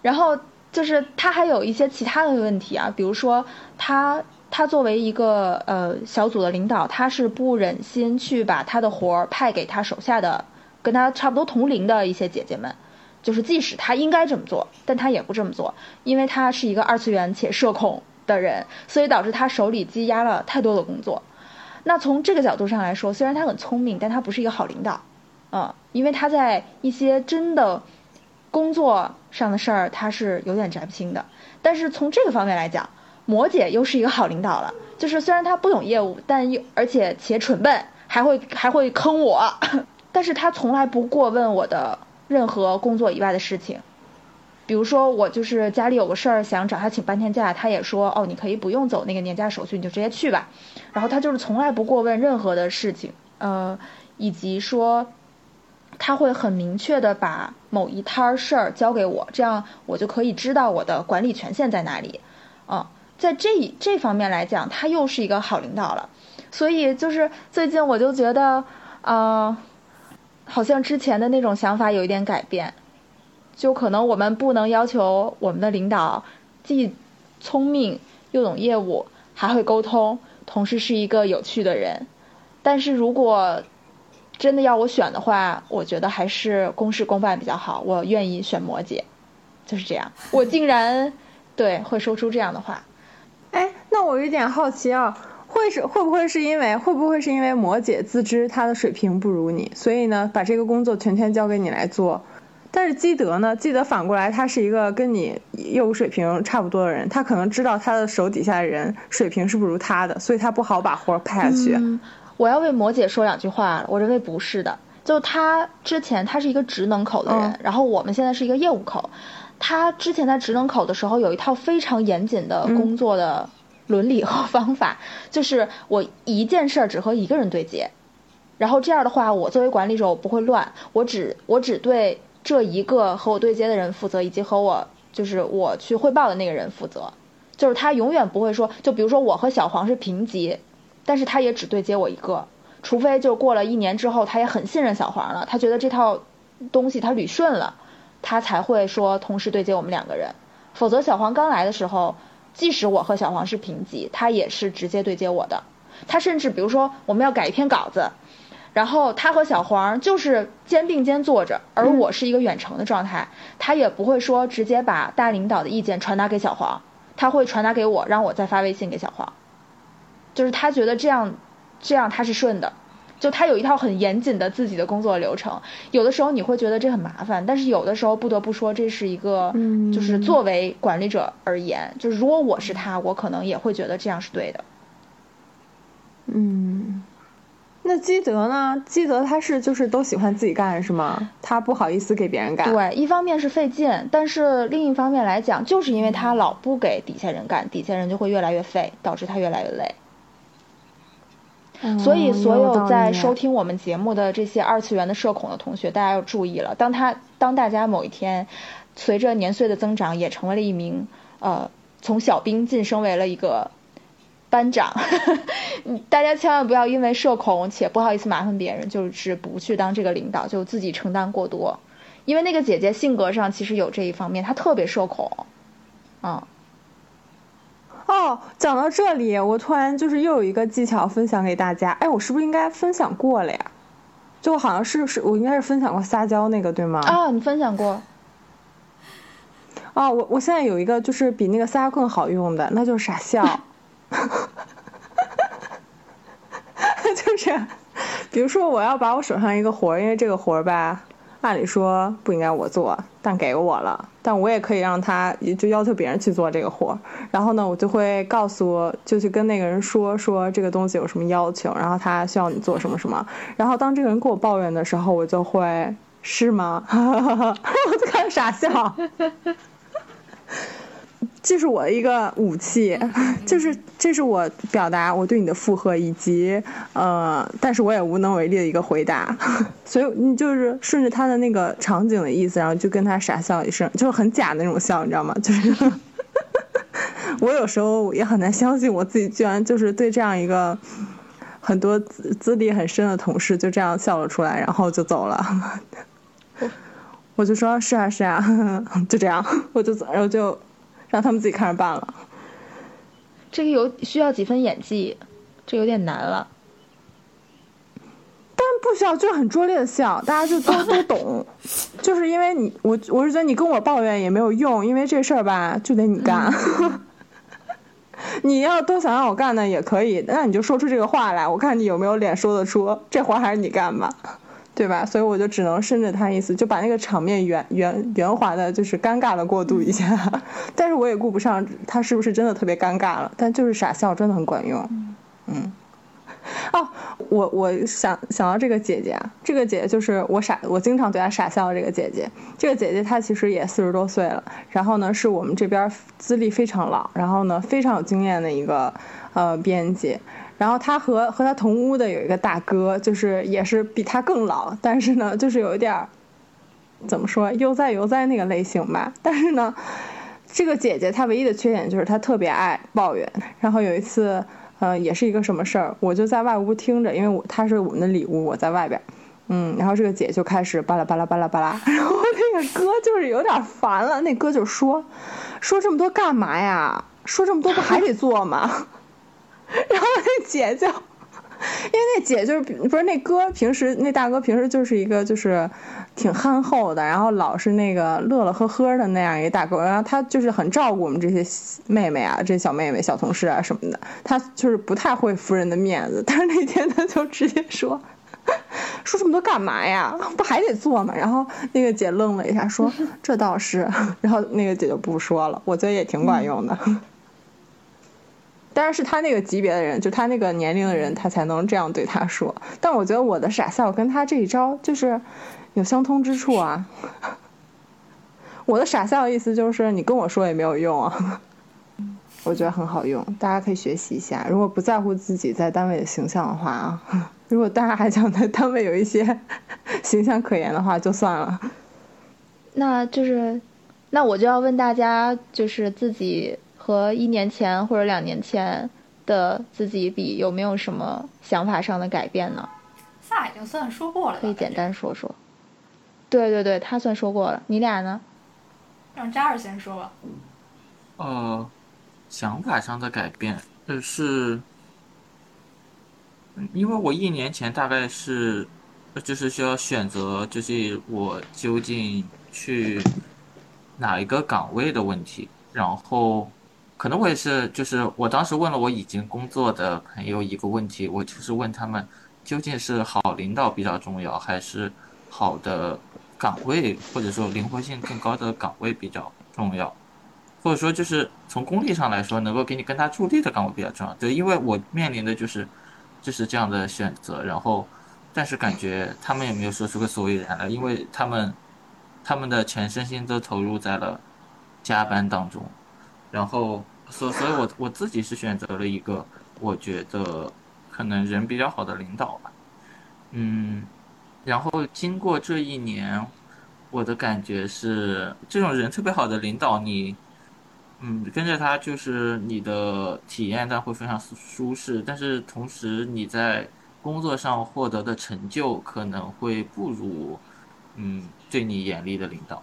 Speaker 2: 然后就是他还有一些其他的问题啊，比如说他他作为一个呃小组的领导，他是不忍心去把他的活儿派给他手下的跟他差不多同龄的一些姐姐们。就是即使他应该这么做，但他也不这么做，因为他是一个二次元且社恐的人，所以导致他手里积压了太多的工作。那从这个角度上来说，虽然他很聪明，但他不是一个好领导，嗯，因为他在一些真的工作上的事儿他是有点摘不清的。但是从这个方面来讲，摩羯又是一个好领导了，就是虽然他不懂业务，但又而且且蠢笨，还会还会坑我，但是他从来不过问我的任何工作以外的事情。比如说我就是家里有个事儿想找他请半天假，他也说哦你可以不用走那个年假手续，你就直接去吧。然后他就是从来不过问任何的事情，呃，以及说他会很明确的把某一摊儿事儿交给我，这样我就可以知道我的管理权限在哪里。嗯，在这这方面来讲，他又是一个好领导了。所以就是最近我就觉得，呃，好像之前的那种想法有一点改变。就可能我们不能要求我们的领导既聪明又懂业务，还会沟通，同时是一个有趣的人。但是如果真的要我选的话，我觉得还是公事公办比较好。我愿意选摩羯，就是这样。我竟然对会说出这样的话。
Speaker 4: 哎，那我有点好奇啊，会是会不会是因为会不会是因为摩羯自知她的水平不如你，所以呢把这个工作全权交给你来做？但是基德呢？基德反过来，他是一个跟你业务水平差不多的人，他可能知道他的手底下的人水平是不如他的，所以他不好把活派下去。
Speaker 2: 我要为摩羯说两句话了，我认为不是的，就他之前他是一个职能口的人，然后我们现在是一个业务口，他之前在职能口的时候有一套非常严谨的工作的伦理和方法，就是我一件事儿只和一个人对接，然后这样的话，我作为管理者我不会乱，我只我只对。这一个和我对接的人负责，以及和我就是我去汇报的那个人负责，就是他永远不会说，就比如说我和小黄是平级，但是他也只对接我一个，除非就过了一年之后，他也很信任小黄了，他觉得这套东西他捋顺了，他才会说同时对接我们两个人，否则小黄刚来的时候，即使我和小黄是平级，他也是直接对接我的，他甚至比如说我们要改一篇稿子。然后他和小黄就是肩并肩坐着，而我是一个远程的状态，他也不会说直接把大领导的意见传达给小黄，他会传达给我，让我再发微信给小黄，就是他觉得这样，这样他是顺的，就他有一套很严谨的自己的工作流程，有的时候你会觉得这很麻烦，但是有的时候不得不说这是一个，就是作为管理者而言，就是如果我是他，我可能也会觉得这样是对的，
Speaker 4: 嗯。那基德呢？基德他是就是都喜欢自己干是吗？他不好意思给别人干。
Speaker 2: 对，一方面是费劲，但是另一方面来讲，就是因为他老不给底下人干，底下人就会越来越废，导致他越来越累。所以，所有在收听我们节目的这些二次元的社恐的同学，大家要注意了。当他当大家某一天随着年岁的增长，也成为了一名呃，从小兵晋升为了一个。班长，大家千万不要因为社恐且不好意思麻烦别人，就是不去当这个领导，就自己承担过多。因为那个姐姐性格上其实有这一方面，她特别社恐。嗯。
Speaker 4: 哦，讲到这里，我突然就是又有一个技巧分享给大家。哎，我是不是应该分享过了呀？就好像是是我应该是分享过撒娇那个对吗？
Speaker 2: 啊，你分享过。
Speaker 4: 哦，我我现在有一个就是比那个撒娇更好用的，那就是傻笑。就是，比如说我要把我手上一个活儿，因为这个活儿吧，按理说不应该我做，但给我了，但我也可以让他，就要求别人去做这个活。然后呢，我就会告诉，就去跟那个人说说这个东西有什么要求，然后他需要你做什么什么。然后当这个人跟我抱怨的时候，我就会是吗？我就开始傻笑。这是我的一个武器，就是这是我表达我对你的附和以及呃，但是我也无能为力的一个回答，所以你就是顺着他的那个场景的意思，然后就跟他傻笑一声，就是很假的那种笑，你知道吗？就是我有时候也很难相信我自己居然就是对这样一个很多资资历很深的同事就这样笑了出来，然后就走了。我就说是啊是啊，就这样，我就走，然后就。让他们自己看着办了。
Speaker 2: 这个有需要几分演技，这有点难了。
Speaker 4: 但不需要，就是很拙劣的笑，大家就都 都懂。就是因为你，我我是觉得你跟我抱怨也没有用，因为这事儿吧就得你干。你要都想让我干呢也可以，那你就说出这个话来，我看你有没有脸说得出。这活还是你干吧。对吧？所以我就只能顺着他意思，就把那个场面圆圆圆滑的，就是尴尬的过渡一下。但是我也顾不上他是不是真的特别尴尬了，但就是傻笑真的很管用。嗯。哦，我我想想到这个姐姐啊，这个姐姐就是我傻，我经常对她傻笑的这个姐姐。这个姐姐她其实也四十多岁了，然后呢是我们这边资历非常老，然后呢非常有经验的一个呃编辑。然后他和和他同屋的有一个大哥，就是也是比他更老，但是呢，就是有一点儿怎么说悠哉悠哉那个类型吧。但是呢，这个姐姐她唯一的缺点就是她特别爱抱怨。然后有一次，呃，也是一个什么事儿，我就在外屋听着，因为我她是我们的里屋，我在外边，嗯，然后这个姐就开始巴拉巴拉巴拉巴拉，然后那个哥就是有点烦了，那哥就说，说这么多干嘛呀？说这么多不还得做吗？然后那姐就，因为那姐就是不是那哥平时那大哥平时就是一个就是挺憨厚的，然后老是那个乐乐呵呵的那样一个大哥，然后他就是很照顾我们这些妹妹啊，这小妹妹、小同事啊什么的，他就是不太会服人的面子。但是那天他就直接说，说这么多干嘛呀？不还得做吗？然后那个姐愣了一下，说 这倒是。然后那个姐就不说了，我觉得也挺管用的。当然是他那个级别的人，就他那个年龄的人，他才能这样对他说。但我觉得我的傻笑跟他这一招就是有相通之处啊。我的傻笑意思就是你跟我说也没有用啊。我觉得很好用，大家可以学习一下。如果不在乎自己在单位的形象的话啊，如果大家还想在单位有一些 形象可言的话，就算了。
Speaker 2: 那就是，那我就要问大家，就是自己。和一年前或者两年前的自己比，有没有什么想法上的改变呢？
Speaker 3: 萨已经算说过了，
Speaker 2: 可以简单说说。对对对，他算说过了。你俩呢？
Speaker 3: 让扎尔先说吧。
Speaker 5: 呃，想法上的改变，呃是，因为我一年前大概是，就是需要选择，就是我究竟去哪一个岗位的问题，然后。可能我也是，就是我当时问了我已经工作的朋友一个问题，我就是问他们，究竟是好领导比较重要，还是好的岗位，或者说灵活性更高的岗位比较重要，或者说就是从功利上来说，能够给你更大助力的岗位比较重要。对，因为我面临的就是就是这样的选择，然后但是感觉他们也没有说出个所以然来，因为他们他们的全身心都投入在了加班当中。然后，所所以，我我自己是选择了一个我觉得可能人比较好的领导吧，嗯，然后经过这一年，我的感觉是，这种人特别好的领导，你，嗯，跟着他就是你的体验但会非常舒适，但是同时你在工作上获得的成就可能会不如，嗯，对你严厉的领导，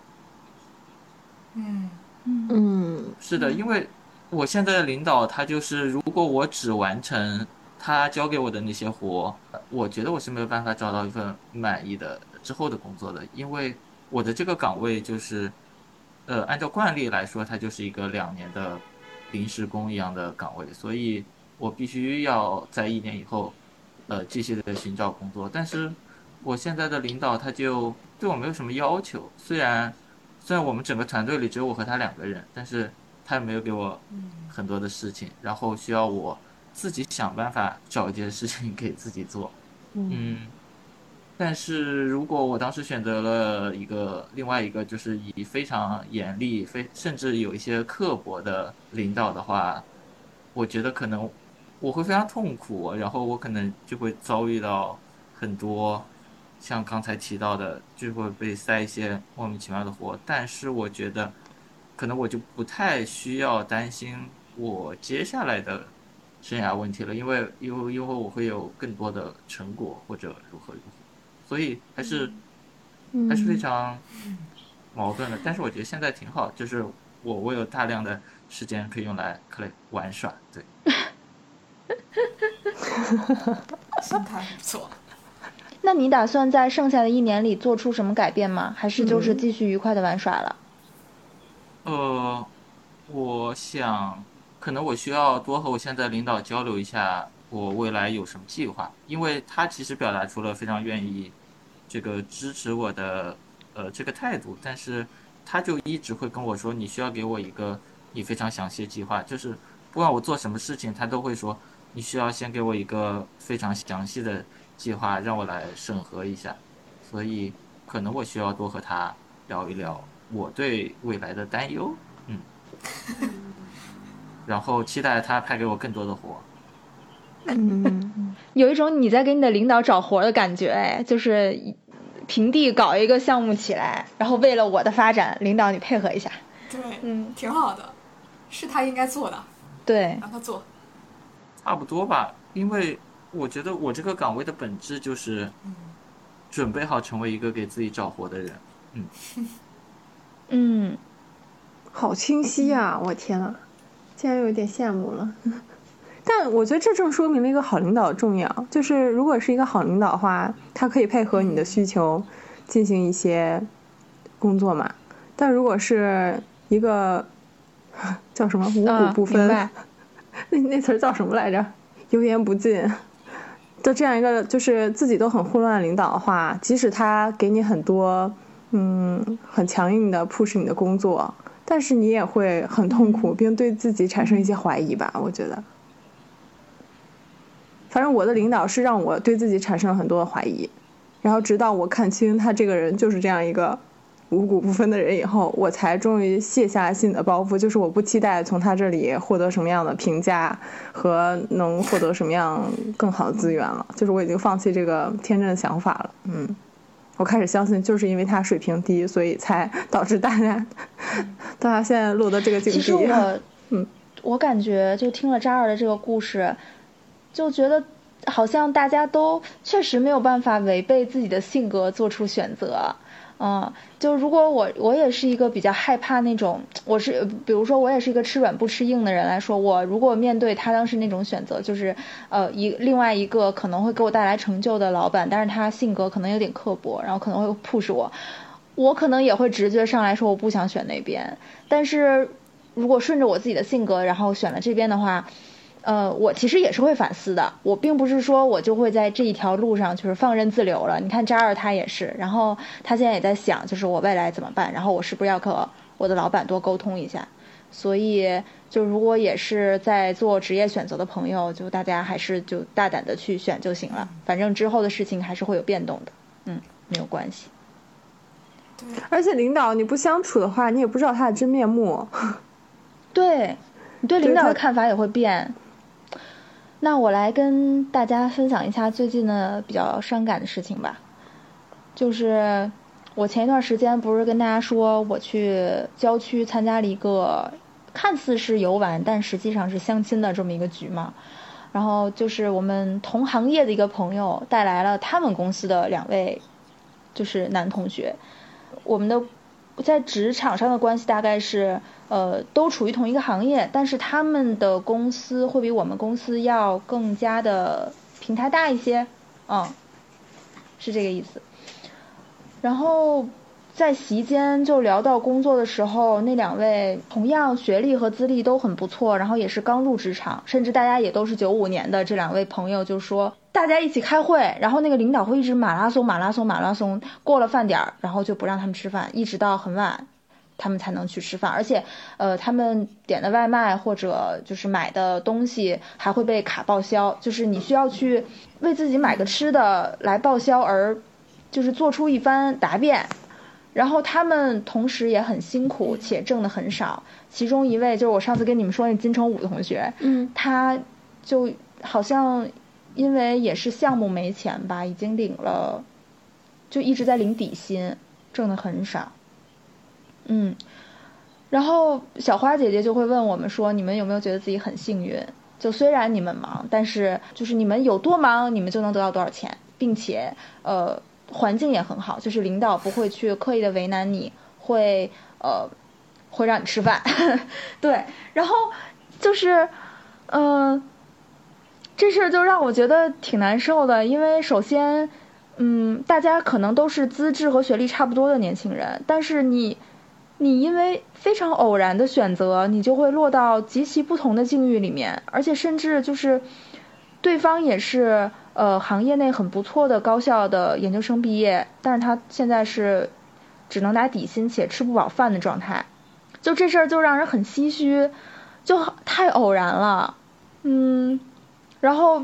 Speaker 3: 嗯。
Speaker 4: 嗯，
Speaker 5: 是的，因为我现在的领导他就是，如果我只完成他交给我的那些活，我觉得我是没有办法找到一份满意的之后的工作的，因为我的这个岗位就是，呃，按照惯例来说，它就是一个两年的临时工一样的岗位，所以我必须要在一年以后，呃，继续的寻找工作。但是我现在的领导他就对我没有什么要求，虽然。虽然我们整个团队里只有我和他两个人，但是他也没有给我很多的事情，然后需要我自己想办法找一件事情给自己做。嗯，但是如果我当时选择了一个另外一个就是以非常严厉、非甚至有一些刻薄的领导的话，我觉得可能我会非常痛苦，然后我可能就会遭遇到很多。像刚才提到的，就会被塞一些莫名其妙的活，但是我觉得，可能我就不太需要担心我接下来的生涯问题了，因为因为因为我会有更多的成果或者如何如何，所以还是还是非常矛盾的。但是我觉得现在挺好，就是我我有大量的时间可以用来可以玩耍，对，
Speaker 3: 心态不错。
Speaker 2: 那你打算在剩下的一年里做出什么改变吗？还是就是继续愉快的玩耍了？
Speaker 5: 呃，我想，可能我需要多和我现在领导交流一下，我未来有什么计划，因为他其实表达出了非常愿意，这个支持我的呃这个态度，但是他就一直会跟我说，你需要给我一个你非常详细的计划，就是不管我做什么事情，他都会说你需要先给我一个非常详细的计划，让我来审核一下。所以可能我需要多和他聊一聊我对未来的担忧，嗯，然后期待他派给我更多的活。
Speaker 2: 嗯，有一种你在给你的领导找活的感觉，哎，就是平地搞一个项目起来，然后为了我的发展，领导你配合一下。
Speaker 3: 对，嗯，挺好的，是他应该做的。
Speaker 2: 对，
Speaker 3: 让他做。
Speaker 5: 差不多吧，因为我觉得我这个岗位的本质就是，准备好成为一个给自己找活的人。嗯，
Speaker 2: 嗯，
Speaker 4: 好清晰啊！我天呐，竟然有点羡慕了。但我觉得这正说明了一个好领导的重要，就是如果是一个好领导的话，他可以配合你的需求进行一些工作嘛。但如果是一个 叫什么五谷不分，那那词儿叫什么来着？油盐不进的这样一个就是自己都很混乱的领导的话，即使他给你很多嗯很强硬的 push 你的工作，但是你也会很痛苦，并对自己产生一些怀疑吧？我觉得。反正我的领导是让我对自己产生了很多的怀疑，然后直到我看清他这个人就是这样一个五谷不分的人以后，我才终于卸下心里的包袱，就是我不期待从他这里获得什么样的评价和能获得什么样更好的资源了，就是我已经放弃这个天真的想法了。嗯，我开始相信，就是因为他水平低，所以才导致大家 大家现在落得这个境地。其
Speaker 2: 实我，嗯，我感觉就听了扎二的这个故事。就觉得好像大家都确实没有办法违背自己的性格做出选择，嗯，就如果我我也是一个比较害怕那种，我是比如说我也是一个吃软不吃硬的人来说，我如果面对他当时那种选择，就是呃一另外一个可能会给我带来成就的老板，但是他性格可能有点刻薄，然后可能会 push 我，我可能也会直觉上来说我不想选那边，但是如果顺着我自己的性格，然后选了这边的话。呃，我其实也是会反思的。我并不是说我就会在这一条路上就是放任自流了。你看扎尔他也是，然后他现在也在想，就是我未来怎么办？然后我是不是要和我的老板多沟通一下？所以，就如果也是在做职业选择的朋友，就大家还是就大胆的去选就行了。反正之后的事情还是会有变动的，嗯，没有关系。
Speaker 3: 对，
Speaker 4: 而且领导你不相处的话，你也不知道他的真面目。
Speaker 2: 对，你对领导的看法也会变。那我来跟大家分享一下最近的比较伤感的事情吧，就是我前一段时间不是跟大家说我去郊区参加了一个看似是游玩，但实际上是相亲的这么一个局嘛，然后就是我们同行业的一个朋友带来了他们公司的两位，就是男同学，我们的在职场上的关系大概是。呃，都处于同一个行业，但是他们的公司会比我们公司要更加的平台大一些，嗯，是这个意思。然后在席间就聊到工作的时候，那两位同样学历和资历都很不错，然后也是刚入职场，甚至大家也都是九五年的这两位朋友就说，大家一起开会，然后那个领导会一直马拉松马拉松马拉松，过了饭点儿，然后就不让他们吃饭，一直到很晚。他们才能去吃饭，而且，呃，他们点的外卖或者就是买的东西还会被卡报销，就是你需要去为自己买个吃的来报销，而就是做出一番答辩。然后他们同时也很辛苦，且挣的很少。其中一位就是我上次跟你们说那金城武同学，
Speaker 4: 嗯，
Speaker 2: 他就好像因为也是项目没钱吧，已经领了，就一直在领底薪，挣的很少。嗯，然后小花姐姐就会问我们说：“你们有没有觉得自己很幸运？就虽然你们忙，但是就是你们有多忙，你们就能得到多少钱，并且呃环境也很好，就是领导不会去刻意的为难你，会呃会让你吃饭，对。然后就是嗯，这事儿就让我觉得挺难受的，因为首先嗯大家可能都是资质和学历差不多的年轻人，但是你。你因为非常偶然的选择，你就会落到极其不同的境遇里面，而且甚至就是对方也是呃行业内很不错的高校的研究生毕业，但是他现在是只能拿底薪且吃不饱饭的状态，就这事儿就让人很唏嘘，就太偶然了，嗯，然后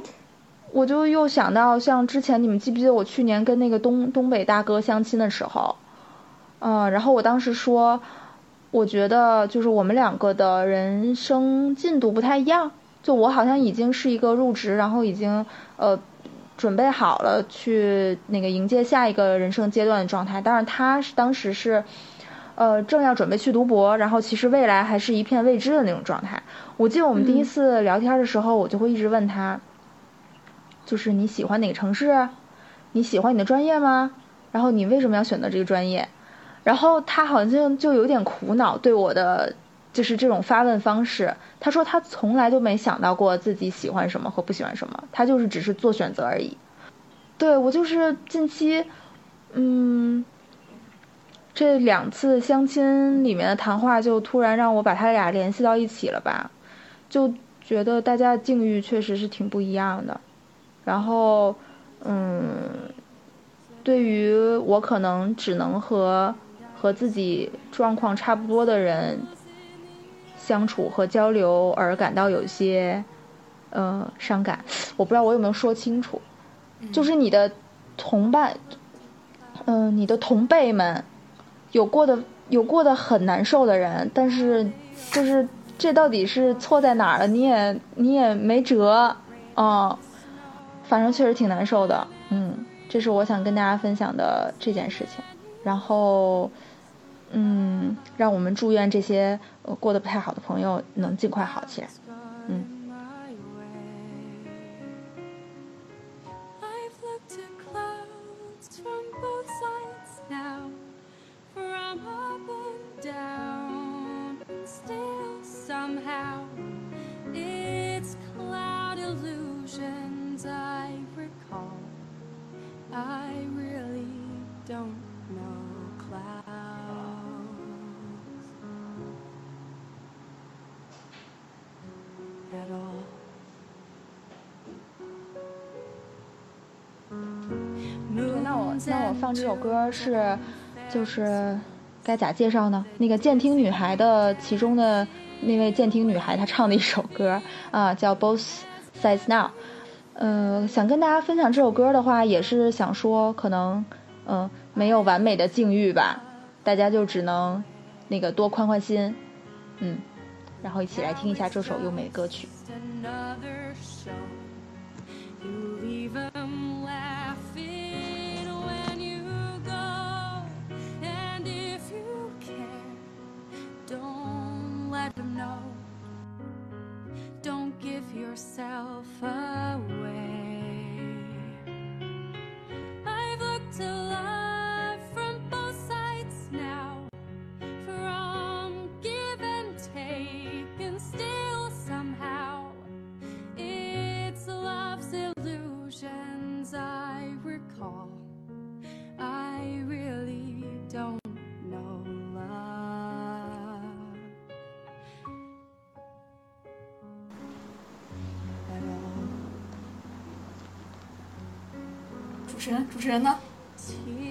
Speaker 2: 我就又想到像之前你们记不记得我去年跟那个东东北大哥相亲的时候，嗯，然后我当时说，我觉得就是我们两个的人生进度不太一样。就我好像已经是一个入职，然后已经呃准备好了去那个迎接下一个人生阶段的状态。当然他是当时是呃正要准备去读博，然后其实未来还是一片未知的那种状态。我记得我们第一次聊天的时候，我就会一直问他，就是你喜欢哪个城市？你喜欢你的专业吗？然后你为什么要选择这个专业？然后他好像就有点苦恼，对我的。就是这种发问方式，他说他从来都没想到过自己喜欢什么和不喜欢什么，他就是只是做选择而已。对我就是近期，嗯，这两次相亲里面的谈话，就突然让我把他俩联系到一起了吧，就觉得大家境遇确实是挺不一样的。然后，嗯，对于我可能只能和和自己状况差不多的人。相处和交流而感到有些，呃，伤感。我不知道我有没有说清楚，就是你的同伴，嗯，你的同辈们，有过的有过的很难受的人，但是就是这到底是错在哪儿了？你也你也没辙，啊，反正确实挺难受的。嗯，这是我想跟大家分享的这件事情。然后。嗯，让我们祝愿这些过得不太好的朋友能尽快好起来。嗯。那我那我放这首歌是，就是该咋介绍呢？那个监听女孩的其中的那位监听女孩，她唱的一首歌啊，叫 Both Sides Now。嗯，想跟大家分享这首歌的话，也是想说，可能嗯没有完美的境遇吧，大家就只能那个多宽宽心，嗯。然后一起来听一下这首优美的歌曲。
Speaker 3: 持人，主持人呢？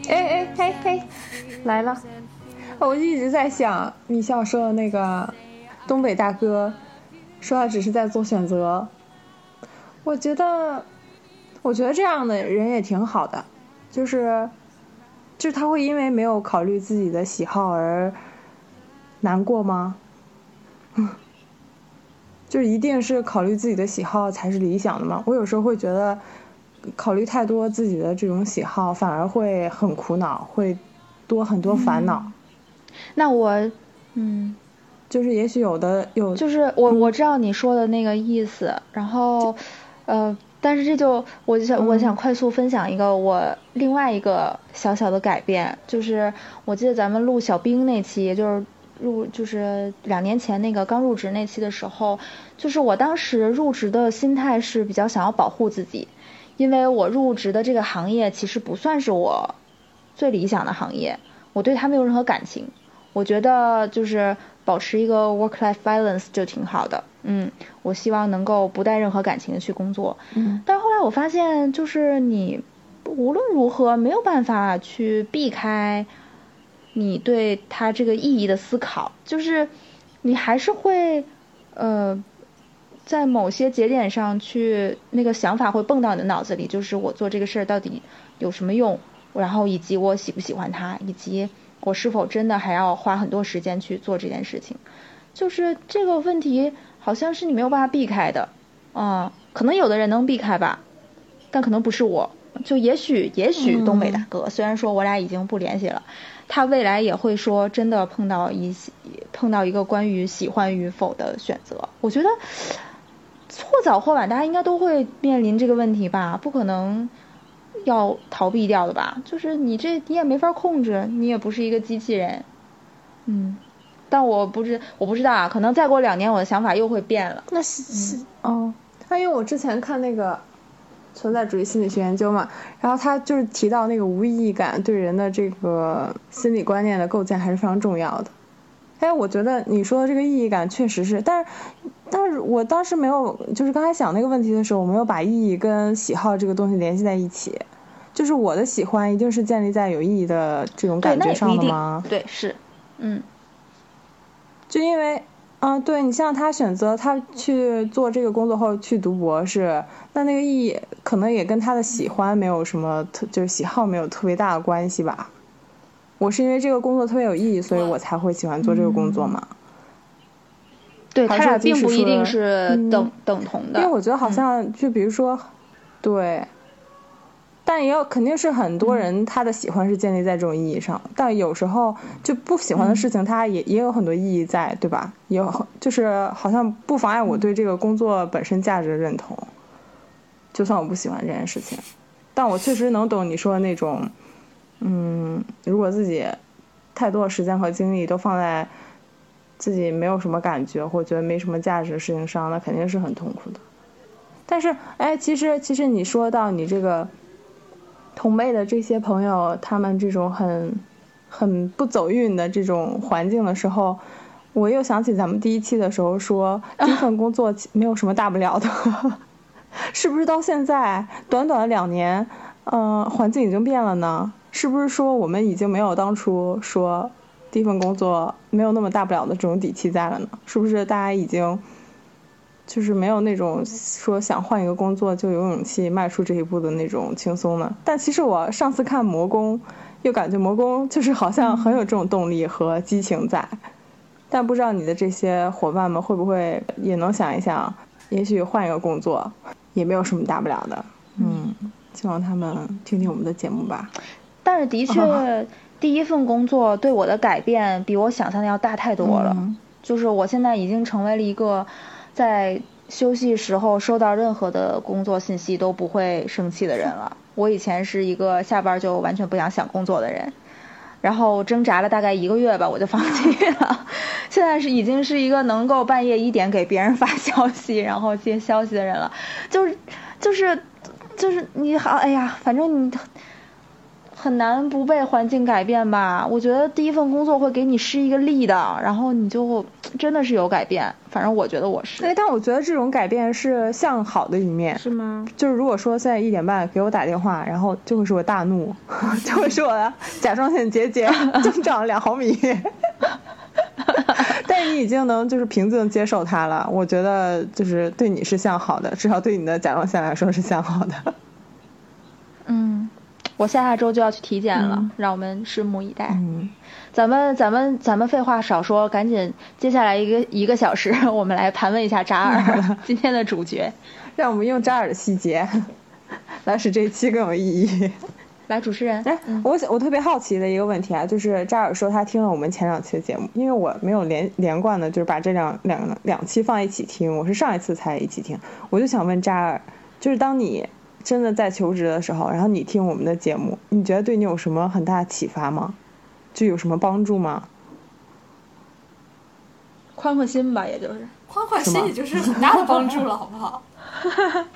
Speaker 4: 哎哎嘿嘿，来了！我一直在想米笑说的那个东北大哥，说他只是在做选择。我觉得，我觉得这样的人也挺好的，就是，就是他会因为没有考虑自己的喜好而难过吗？嗯 就一定是考虑自己的喜好才是理想的吗？我有时候会觉得。考虑太多自己的这种喜好，反而会很苦恼，会多很多烦恼。
Speaker 2: 那我，嗯，
Speaker 4: 就是也许有的有，
Speaker 2: 就是我我知道你说的那个意思，然后，呃，但是这就我就想我想快速分享一个我另外一个小小的改变，就是我记得咱们录小兵那期，就是入就是两年前那个刚入职那期的时候，就是我当时入职的心态是比较想要保护自己。因为我入职的这个行业其实不算是我最理想的行业，我对它没有任何感情。我觉得就是保持一个 work-life balance 就挺好的。嗯，我希望能够不带任何感情的去工作。
Speaker 4: 嗯，
Speaker 2: 但后来我发现，就是你无论如何没有办法去避开你对它这个意义的思考，就是你还是会呃。在某些节点上去，那个想法会蹦到你的脑子里，就是我做这个事儿到底有什么用，然后以及我喜不喜欢它，以及我是否真的还要花很多时间去做这件事情，就是这个问题好像是你没有办法避开的，啊，可能有的人能避开吧，但可能不是我，就也许也许东北大哥，虽然说我俩已经不联系了，他未来也会说真的碰到一些碰到一个关于喜欢与否的选择，我觉得。或早或晚，大家应该都会面临这个问题吧？不可能要逃避掉的吧？就是你这你也没法控制，你也不是一个机器人。嗯，但我不知我不知道啊，可能再过两年我的想法又会变了。
Speaker 4: 那是是哦，他因为我之前看那个存在主义心理学研究嘛，然后他就是提到那个无意义感对人的这个心理观念的构建还是非常重要的。哎，我觉得你说的这个意义感确实是，但是。但是我当时没有，就是刚才想那个问题的时候，我没有把意义跟喜好这个东西联系在一起。就是我的喜欢一定是建立在有意义的这种感觉上的吗？
Speaker 2: 对，是，嗯。
Speaker 4: 就因为，嗯，对你像他选择他去做这个工作后去读博士，那那个意义可能也跟他的喜欢没有什么特，就是喜好没有特别大的关系吧。我是因为这个工作特别有意义，所以我才会喜欢做这个工作嘛。
Speaker 2: 对他俩并不一定是等等同的，
Speaker 4: 因为我觉得好像就比如说，对，但也有肯定是很多人他的喜欢是建立在这种意义上，但有时候就不喜欢的事情，他也也有很多意义在，对吧？有就是好像不妨碍我对这个工作本身价值的认同，就算我不喜欢这件事情，但我确实能懂你说的那种，嗯，如果自己太多的时间和精力都放在。自己没有什么感觉或觉得没什么价值的事情上，那肯定是很痛苦的。但是，哎，其实其实你说到你这个同辈的这些朋友，他们这种很很不走运的这种环境的时候，我又想起咱们第一期的时候说，第一份工作没有什么大不了的，是不是到现在短短的两年，嗯，环境已经变了呢？是不是说我们已经没有当初说？第一份工作没有那么大不了的这种底气在了呢，是不是？大家已经就是没有那种说想换一个工作就有勇气迈出这一步的那种轻松呢？但其实我上次看魔宫，又感觉魔宫就是好像很有这种动力和激情在。但不知道你的这些伙伴们会不会也能想一想，也许换一个工作也没有什么大不了的。嗯，希望他们听听我们的节目吧。
Speaker 2: 但是的确。第一份工作对我的改变比我想象的要大太多了，就是我现在已经成为了一个在休息时候收到任何的工作信息都不会生气的人了。我以前是一个下班就完全不想想工作的人，然后挣扎了大概一个月吧，我就放弃了。现在是已经是一个能够半夜一点给别人发消息，然后接消息的人了。就是就是就是你好，哎呀，反正你。很难不被环境改变吧？我觉得第一份工作会给你施一个力的，然后你就真的是有改变。反正我觉得我是。
Speaker 4: 哎，但我觉得这种改变是向好的一面。
Speaker 2: 是吗？
Speaker 4: 就是如果说现在一点半给我打电话，然后就会是我大怒，就会是我的甲状腺结节增长 两毫米。但是你已经能就是平静接受它了，我觉得就是对你是向好的，至少对你的甲状腺来说是向好的。
Speaker 2: 嗯。我下下周就要去体检了，让我们拭目以待。嗯，咱们咱们咱们废话少说，赶紧接下来一个一个小时，我们来盘问一下扎尔 今天的主角，
Speaker 4: 让我们用扎尔的细节来使这一期更有意义。
Speaker 2: 来，主持人，
Speaker 4: 哎，我我特别好奇的一个问题啊，就是扎尔说他听了我们前两期的节目，因为我没有连连贯的，就是把这两两两期放一起听，我是上一次才一起听，我就想问扎尔，就是当你。真的在求职的时候，然后你听我们的节目，你觉得对你有什么很大的启发吗？就有什么帮助吗？
Speaker 2: 宽宽心吧，也就是
Speaker 3: 宽宽心，也就是很大的帮助了，好不好？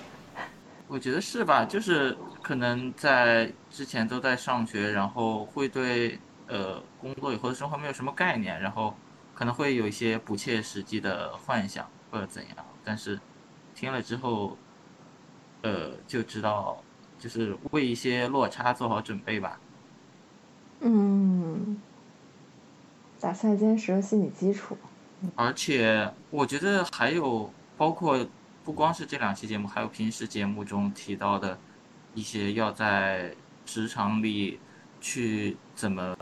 Speaker 5: 我觉得是吧？就是可能在之前都在上学，然后会对呃工作以后的生活没有什么概念，然后可能会有一些不切实际的幻想或者怎样，但是听了之后，呃，就知道就是为一些落差做好准备吧。
Speaker 4: 嗯，打算坚实的心理基础。
Speaker 5: 而且我觉得还有包括不光是这两期节目，还有平时节目中提到的一些要在职场里去怎么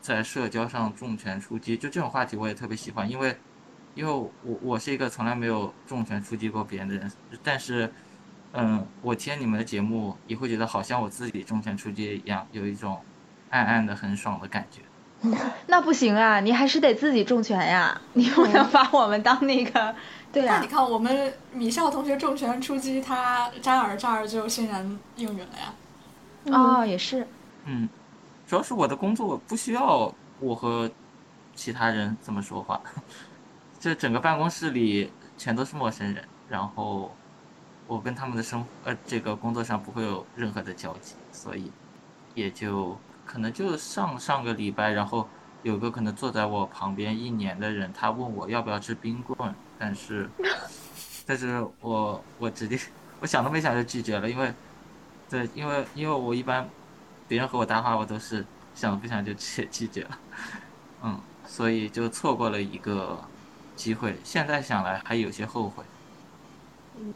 Speaker 5: 在社交上重拳出击，就这种话题我也特别喜欢，因为因为我我是一个从来没有重拳出击过别人的人，但是嗯，我听你们的节目也会觉得好像我自己重拳出击一样，有一种暗暗的很爽的感觉。
Speaker 2: 那不行啊，你还是得自己重拳呀，你不能把我们当那个，对呀、
Speaker 3: 那你看，我们米少同学重拳出击，他扎尔这儿就欣然应允了呀。
Speaker 2: 哦，也是，
Speaker 5: 嗯，主要是我的工作不需要我和其他人这么说话，这整个办公室里全都是陌生人，然后我跟他们的生呃这个工作上不会有任何的交集，所以也就可能就上上个礼拜，然后有个可能坐在我旁边一年的人，他问我要不要吃冰棍，但是 但是我我直接我想都没想就拒绝了，因为对，因为因为我一般别人和我搭话，我都是想都不想就直接拒绝了，嗯，所以就错过了一个机会。现在想来还有些后悔。
Speaker 4: 嗯，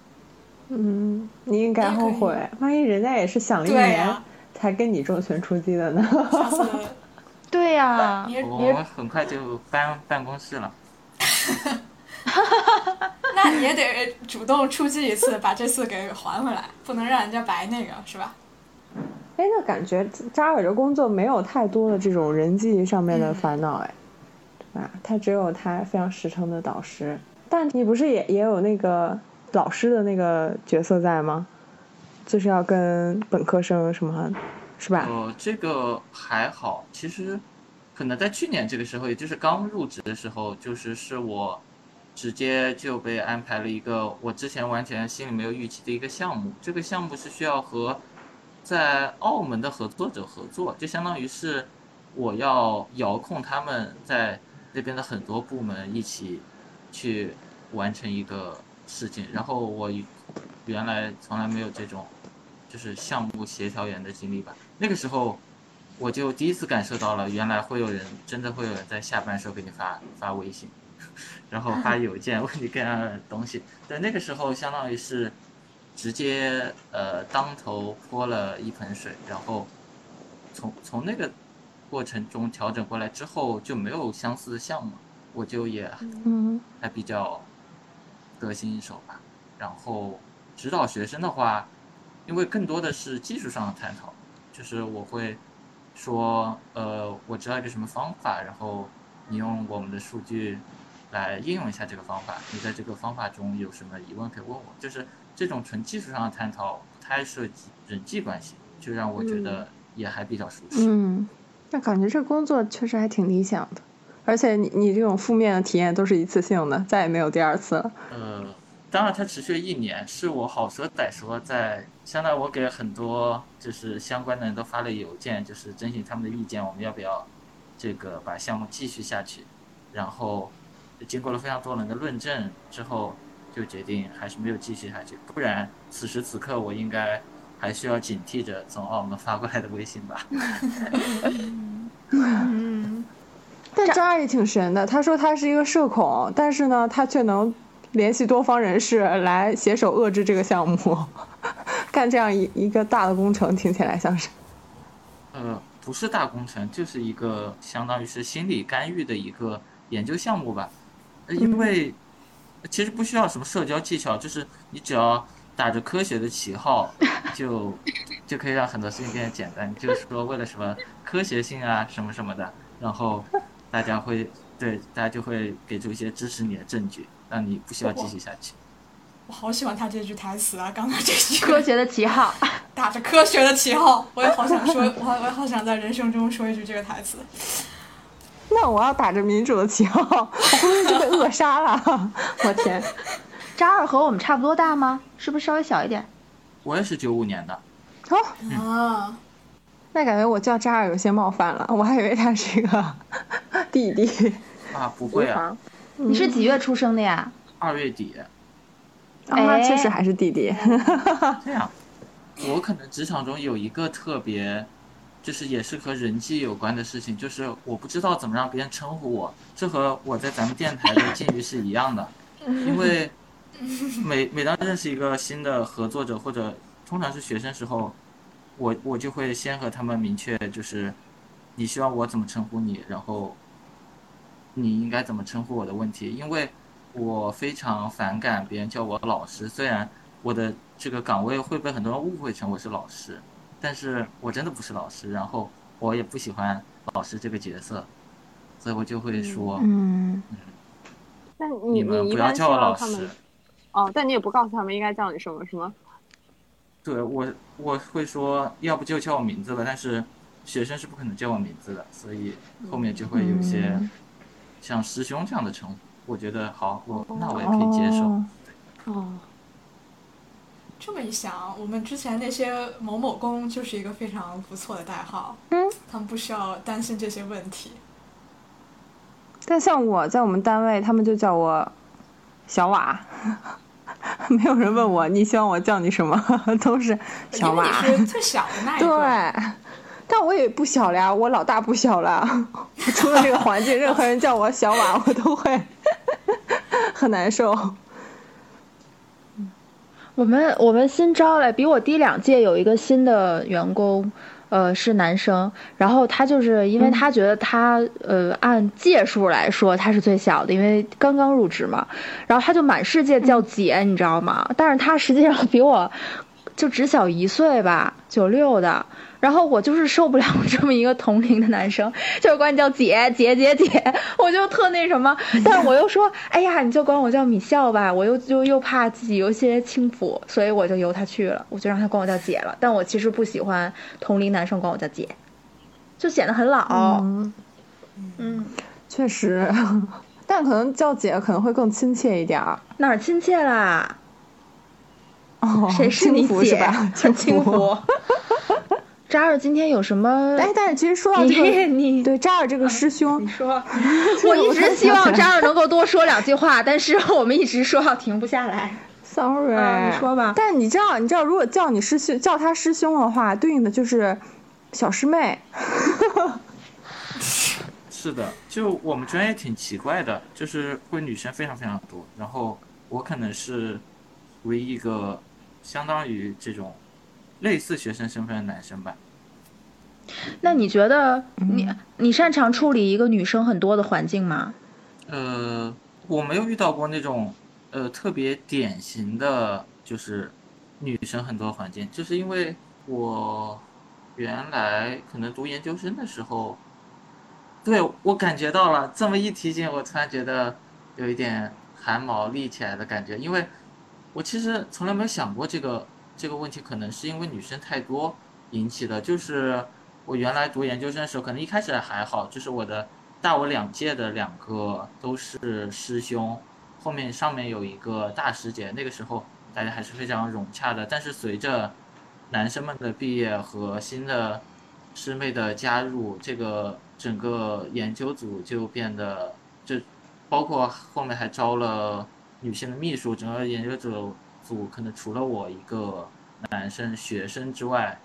Speaker 4: 你应该后悔，万一人家也是想了一年才跟你重拳出击的呢？
Speaker 2: 对呀、
Speaker 3: 你
Speaker 5: 我们很快就搬办公室了。
Speaker 3: 那你也得主动出击一次，把这次给还回来，不能让人家白那个，是吧？
Speaker 4: 哎，那感觉扎尔的工作没有太多的这种人际上面的烦恼，哎，对吧？他只有他非常实诚的导师，但你不是也也有那个老师的那个角色在吗？就是要跟本科生什么，是吧？
Speaker 5: 呃，这个还好，其实可能在去年这个时候，也就是刚入职的时候，就是是我直接就被安排了一个我之前完全心里没有预期的一个项目。这个项目是需要和在澳门的合作者合作，就相当于是我要遥控他们在那边的很多部门一起去完成一个事情。然后我原来从来没有这种就是项目协调员的经历吧。那个时候我就第一次感受到了，原来会有人真的会有人在下班时候给你发发微信，然后发邮件问你各样的东西。对，那个时候相当于是直接呃当头泼了一盆水，然后从从那个过程中调整过来之后就没有相似的项目，我就也
Speaker 4: 嗯
Speaker 5: 还比较得心应手吧。然后指导学生的话，因为更多的是技术上的探讨，就是我会说，呃，我知道一个什么方法，然后你用我们的数据来应用一下这个方法，你在这个方法中有什么疑问可以问我，就是这种纯技术上的探讨，不太涉及人际关系，就让我觉得也还比较舒适。
Speaker 4: 嗯，那感觉这工作确实还挺理想的，而且你你这种负面的体验都是一次性的，再也没有第二次了。
Speaker 5: 呃，当然它持续了一年，是我好说歹说在，相当于我给很多就是相关的人都发了邮件，就是征询他们的意见，我们要不要这个把项目继续下去，然后经过了非常多人的论证之后，就决定还是没有继续下去，不然此时此刻我应该还需要警惕着从澳门发过来的微信吧。
Speaker 2: 嗯，
Speaker 4: 但张阿姨挺神的，她说她是一个社恐，但是呢，她却能联系多方人士来携手遏制这个项目，干这样一一个大的工程，听起来像是。
Speaker 5: 呃，不是大工程，就是一个相当于是心理干预的一个研究项目吧。呃因为其实不需要什么社交技巧，就是你只要打着科学的旗号，就就可以让很多事情变得简单。就是说，为了什么科学性啊，什么什么的，然后大家会对大家就会给出一些支持你的证据，让你不需要继续下去。
Speaker 3: 我好喜欢他这句台词啊！刚刚这句
Speaker 2: 科学的旗号，
Speaker 3: 打着科学的旗号，我也好想说，我我也好想在人生中说一句这个台词。
Speaker 4: 那我要打着民主的旗号，我会不会就被扼杀了？我天！
Speaker 2: 扎尔和我们差不多大吗？是不是稍微小一点？
Speaker 5: 我也是九五年的，
Speaker 4: 哦，
Speaker 3: 啊，
Speaker 4: 那感觉我叫扎尔有些冒犯了，我还以为他是一个 弟弟。
Speaker 5: 啊，不会啊，
Speaker 2: 你是几月出生的呀？
Speaker 5: 二月底。
Speaker 4: 啊，那
Speaker 2: 哎。
Speaker 4: 确实还是弟弟。
Speaker 5: 这样，我可能职场中有一个特别，就是也是和人际有关的事情，就是我不知道怎么让别人称呼我，这和我在咱们电台的境遇是一样的，因为每每当认识一个新的合作者或者通常是学生时候，我我就会先和他们明确就是你希望我怎么称呼你，然后你应该怎么称呼我的问题，因为我非常反感别人叫我老师，虽然我的这个岗位会被很多人误会成我是老师，但是我真的不是老师，然后我也不喜欢老师这个角色，所以我就会说，
Speaker 1: 嗯，
Speaker 4: 那你
Speaker 5: 你们不要叫我老师。
Speaker 4: 哦，但你也不告诉他们应该叫你什么，是吗？
Speaker 5: 对我我会说，要不就叫我名字吧，但是学生是不可能叫我名字的，所以后面就会有些像师兄这样的称呼。我觉得好，我那我也可以接受。
Speaker 4: 哦哦，
Speaker 3: 这么一想，我们之前那些某某工就是一个非常不错的代号，
Speaker 4: 嗯，
Speaker 3: 他们不需要担心这些问题。
Speaker 4: 但像我在我们单位，他们就叫我小瓦，没有人问我你希望我叫你什么，都是小
Speaker 3: 因为
Speaker 4: 瓦。
Speaker 3: 你是最小的那一
Speaker 4: 对，，但我也不小了呀，我老大不小了。除了这个环境，任何人叫我小马，我都会很难受。
Speaker 2: 我们我们新招来，比我低两届有一个新的员工，呃，是男生。然后他就是因为他觉得他、呃按届数来说他是最小的，因为刚刚入职嘛。然后他就满世界叫姐，你知道吗？但是他实际上比我就只小一岁吧，九六的。然后我就是受不了这么一个同龄的男生，就管你叫姐姐姐姐，我就特那什么。但是我又说，哎呀，你就管我叫米笑吧，我又就又怕自己有些轻浮，所以我就由他去了，我就让他管我叫姐了。但我其实不喜欢同龄男生管我叫姐，就显得很老。
Speaker 4: 嗯，
Speaker 2: 嗯，
Speaker 4: 确实，但可能叫姐可能会更亲切一点儿。
Speaker 2: 哪儿亲切啦？
Speaker 4: 哦，
Speaker 2: 谁是你
Speaker 4: 轻浮
Speaker 2: 姐？
Speaker 4: 是吧？
Speaker 2: 轻
Speaker 4: 轻
Speaker 2: 浮。扎尔今天有什么？
Speaker 4: 哎，但是其实说到
Speaker 2: 你
Speaker 4: 这个，
Speaker 2: 你
Speaker 4: 对扎尔这个师兄，
Speaker 2: 你说，我一直希望扎尔能够多说两句话，但是我们一直说要停不下来。
Speaker 4: Sorry，、
Speaker 2: 啊你说吧
Speaker 4: 但你知道，你知道，如果叫你师兄，叫他师兄的话，对应的就是小师妹。
Speaker 5: 是的，就我们专业挺奇怪的，就是会女生非常非常多，然后我可能是唯一一个相当于这种类似学生身份的男生吧。
Speaker 2: 那你觉得你
Speaker 4: 嗯
Speaker 2: 你擅长处理一个女生很多的环境吗？
Speaker 5: 呃，我没有遇到过那种呃特别典型的，就是女生很多环境，就是因为我原来可能读研究生的时候，对我感觉到了这么一提醒，我突然觉得有一点汗毛立起来的感觉，因为我其实从来没有想过这个这个问题，可能是因为女生太多引起的，就是我原来读研究生的时候，可能一开始还好，就是我的。大我两届的两个都是师兄，后面上面有一个大师姐，那个时候大家还是非常融洽的。但是随着男生们的毕业和新的师妹的加入，这个整个研究组就变得，就包括后面还招了女性的秘书，整个研究组组可能除了我一个男生学生之外，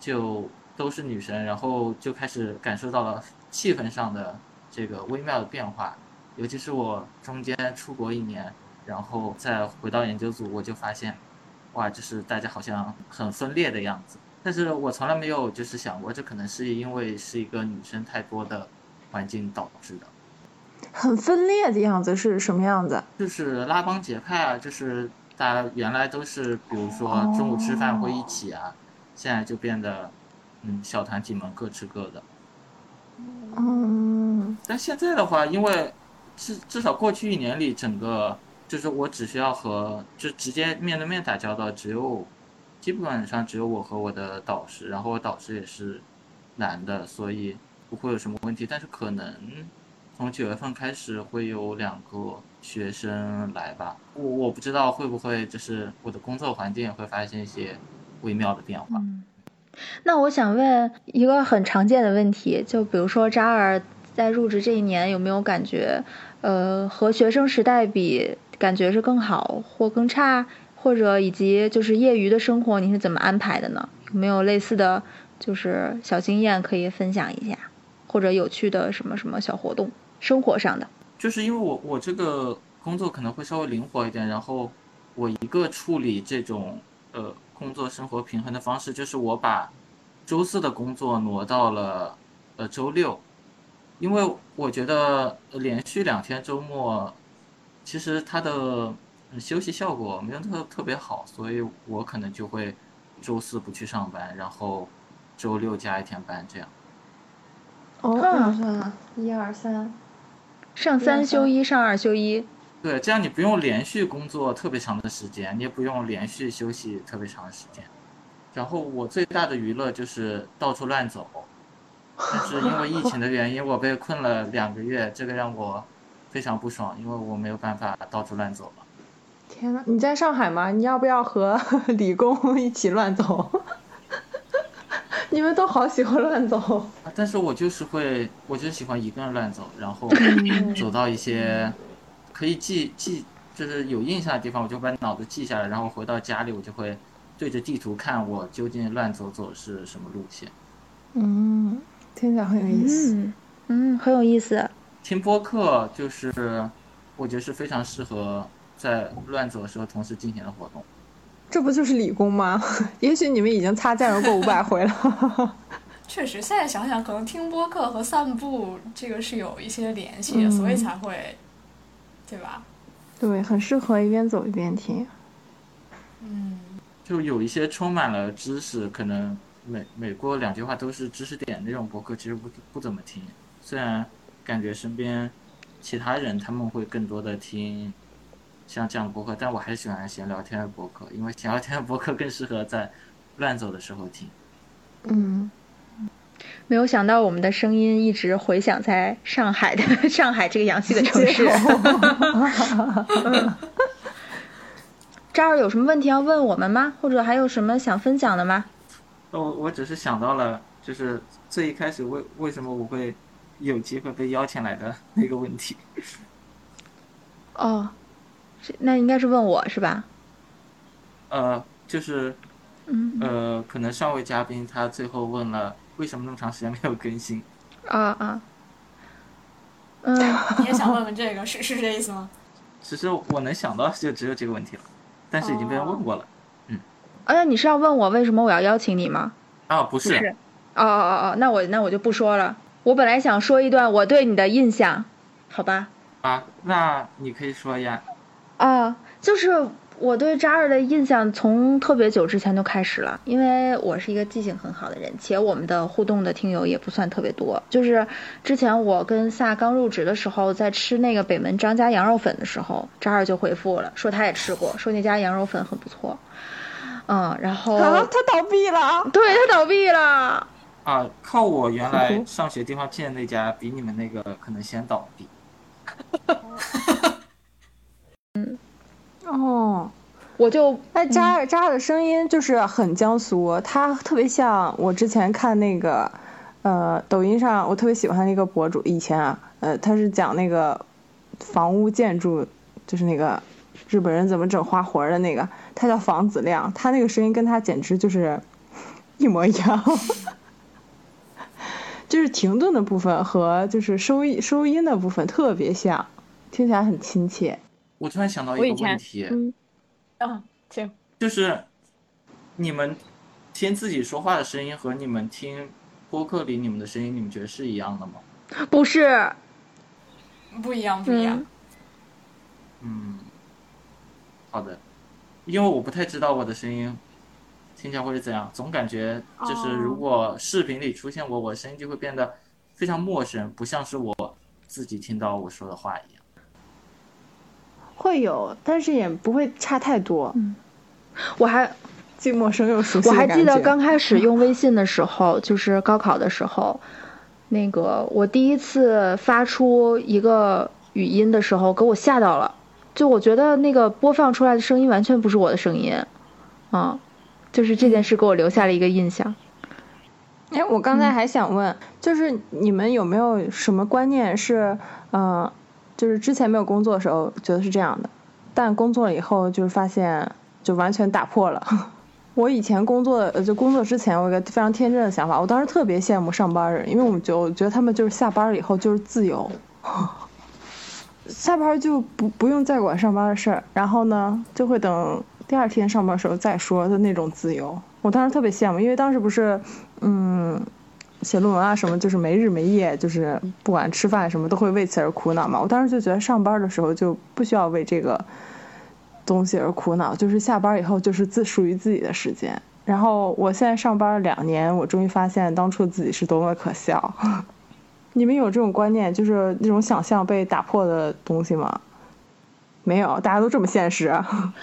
Speaker 5: 就都是女生，然后就开始感受到了气氛上的。这个微妙的变化，尤其是我中间出国一年，然后再回到研究组，我就发现，哇，就是大家好像很分裂的样子。但是我从来没有就是想过，这可能是因为是一个女生太多的环境导致的。
Speaker 4: 很分裂的样子是什么样子？
Speaker 5: 就是拉帮结派啊，就是大家原来都是，比如说中午吃饭会一起啊，现在就变得，嗯，小团体们各吃各的。
Speaker 4: 嗯，
Speaker 5: 但现在的话，因为至至少过去一年里，整个就是我只需要和就直接面对面打交道，只有基本上只有我和我的导师，然后我导师也是男的，所以不会有什么问题。但是可能从九月份开始会有两个学生来吧，我我不知道会不会就是我的工作环境会发生一些微妙的变化。
Speaker 2: 那我想问一个很常见的问题，就比如说扎尔在入职这一年，有没有感觉，呃，和学生时代比，感觉是更好或更差，或者以及就是业余的生活你是怎么安排的呢？有没有类似的就是小经验可以分享一下，或者有趣的什么什么小活动，生活上的？
Speaker 5: 就是因为我我这个工作可能会稍微灵活一点，然后我一个处理这种呃工作生活平衡的方式，就是我把周四的工作挪到了呃周六，因为我觉得连续两天周末，其实它的休息效果没有特特别好，所以我可能就会周四不去上班，然后周六加一天班这样。
Speaker 4: 哦，
Speaker 2: 嗯
Speaker 4: 算啊，一二三，
Speaker 2: 上三休一，上二休一。
Speaker 5: 对，这样你不用连续工作特别长的时间，你也不用连续休息特别长的时间。然后我最大的娱乐就是到处乱走，但是因为疫情的原因，我被困了两个月，这个让我非常不爽，因为我没有办法到处乱走了。
Speaker 4: 天呐，你在上海吗？你要不要和 理工一起乱走？你们都好喜欢乱走。
Speaker 5: 啊但是我就是会，我就喜欢一个人乱走，然后走到一些可以记记，就是有印象的地方，我就把脑子记下来，然后回到家里，我就会对着地图看我究竟乱走走是什么路线。
Speaker 4: 嗯，听起来很有意思。
Speaker 2: 嗯嗯，很有意思。
Speaker 5: 听播客就是，我觉得是非常适合在乱走的时候同时进行的活动。
Speaker 4: 这不就是理工吗？也许你们已经擦肩而过五百回了。
Speaker 3: 确实，现在想想，可能听播客和散步这个是有一些联系的，
Speaker 4: 嗯
Speaker 3: 所以才会，对吧？
Speaker 4: 对，很适合一边走一边听。
Speaker 3: 嗯，
Speaker 5: 就有一些充满了知识，可能每每过两句话都是知识点那种播客，其实不不怎么听。虽然感觉身边其他人他们会更多的听像这样的播客，但我还是喜欢闲聊天的播客，因为闲聊天的播客更适合在乱走的时候听。
Speaker 4: 嗯，
Speaker 2: 没有想到我们的声音一直回响在上海的 上海这个洋气的城市。这儿有什么问题要问我们吗？或者还有什么想分享的吗？
Speaker 5: 我我只是想到了，就是最一开始为为什么我会有机会被邀请来的那个问题。
Speaker 2: 哦，是那应该是问我是吧？
Speaker 5: 呃，就是
Speaker 2: 嗯
Speaker 5: 呃，可能上位嘉宾他最后问了为什么那么长时间没有更新。
Speaker 2: 啊啊，嗯，
Speaker 3: 你也想问问这个，是是这意思吗？
Speaker 5: 其实我能想到就只有这个问题了，但是已经被人问过了。
Speaker 2: 嗯哎、那你是要问我为什么我要邀请你吗？
Speaker 5: 啊，不是，
Speaker 2: 是哦哦哦哦，那我那我就不说了。我本来想说一段我对你的印象，好吧？
Speaker 5: 啊，那你可以说呀。
Speaker 2: 啊，就是我对扎尔的印象从特别久之前就开始了，因为我是一个记性很好的人，且我们的互动的听友也不算特别多。就是之前我跟萨刚入职的时候，在吃那个北门张家羊肉粉的时候，扎尔就回复了，说他也吃过，说那家羊肉粉很不错。嗯，然后、
Speaker 4: 啊，他倒闭了。
Speaker 2: 对他倒闭了。
Speaker 5: 啊，靠我原来上学地方建的那家比你们那个可能先倒闭。
Speaker 4: 哦，
Speaker 2: 我就
Speaker 4: 哎，扎尔扎尔的声音就是很江苏，他特别像我之前看那个，呃，抖音上我特别喜欢那个博主，以前啊，呃，他是讲那个房屋建筑，就是那个日本人怎么整花活的那个，他叫房子亮，他那个声音跟他简直就是一模一样。就是停顿的部分和就是收音收音的部分特别像，听起来很亲切。
Speaker 5: 我突然想到一个问题，
Speaker 4: 嗯
Speaker 3: 嗯，行，
Speaker 5: 就是你们听自己说话的声音和你们听播客里你们的声音，你们觉得是一样的吗？
Speaker 2: 不是，
Speaker 3: 不一样，不一样。
Speaker 5: 嗯，好的，因为我不太知道我的声音听起来会是怎样，总感觉就是如果视频里出现我，我声音就会变得非常陌生，不像是我自己听到我说的话一样。
Speaker 4: 会有，但是也不会差太多。
Speaker 2: 我还
Speaker 4: 既陌生又熟悉
Speaker 2: 我。还记得刚开始用微信的时候，就是高考的时候，那个我第一次发出一个语音的时候，给我吓到了。就我觉得那个播放出来的声音完全不是我的声音，嗯，就是这件事给我留下了一个印象。
Speaker 4: 哎，我刚才还想问，就是你们有没有什么观念是，嗯、就是之前没有工作的时候觉得是这样的，但工作了以后就是发现就完全打破了。我以前工作就工作之前，我有一个非常天真的想法，我当时特别羡慕上班人，因为我们就我觉得他们就是下班了以后就是自由，下班就不不用再管上班的事儿，然后呢就会等第二天上班的时候再说的那种自由。我当时特别羡慕，因为当时不是嗯写论文啊什么，就是没日没夜，就是不管吃饭什么都会为此而苦恼嘛。我当时就觉得上班的时候就不需要为这个东西而苦恼，就是下班以后就是自属于自己的时间。然后我现在上班两年，我终于发现当初自己是多么可笑。你们有这种观念，就是那种想象被打破的东西吗？没有，大家都这么现实。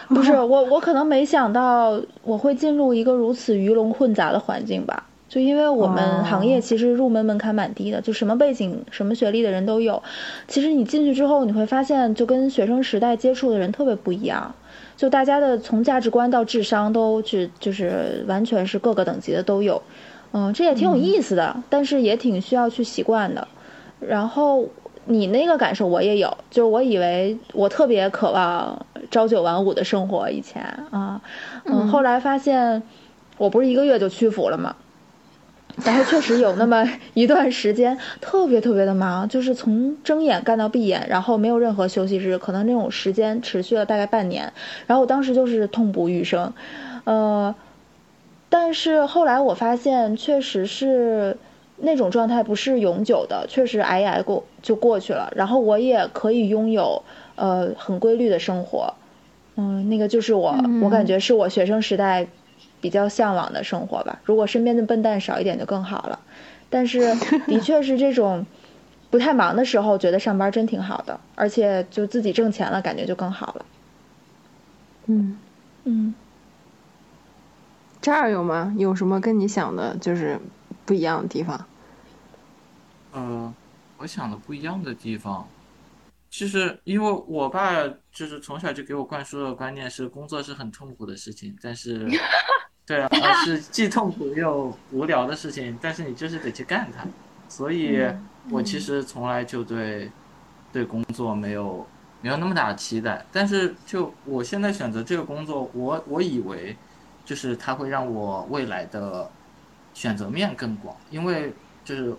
Speaker 2: 不是我，我可能没想到我会进入一个如此鱼龙混杂的环境吧。就因为我们行业其实入门门槛蛮低的，就什么背景、什么学历的人都有。其实你进去之后，你会发现就跟学生时代接触的人特别不一样。就大家的从价值观到智商都去就是完全是各个等级的都有。嗯，这也挺有意思的，但是也挺需要去习惯的。然后你那个感受我也有，就是我以为我特别渴望朝九晚五的生活，以前啊，嗯，后来发现我不是一个月就屈服了吗？然后确实有那么 一段时间特别特别的忙，就是从睁眼干到闭眼，然后没有任何休息日，可能那种时间持续了大概半年。然后我当时就是痛不欲生，呃，但是后来我发现确实是那种状态不是永久的，确实挨一挨过就过去了。然后我也可以拥有呃很规律的生活，嗯，那个就是我，我感觉是我学生时代。比较向往的生活吧，如果身边的笨蛋少一点就更好了。但是 的确是这种不太忙的时候，觉得上班真挺好的，而且就自己挣钱了，感觉就更好了。
Speaker 4: 嗯
Speaker 2: 嗯，
Speaker 4: 这儿有吗？有什么跟你想的就是不一样的地方？
Speaker 5: 呃，我想的不一样的地方，其实因为我爸就是从小就给我灌输的观念是工作是很痛苦的事情，但是。对啊，是既痛苦又无聊的事情，但是你就是得去干它。所以，我其实从来就对对工作没有没有那么大的期待。但是，就我现在选择这个工作，我我以为就是它会让我未来的选择面更广。因为就是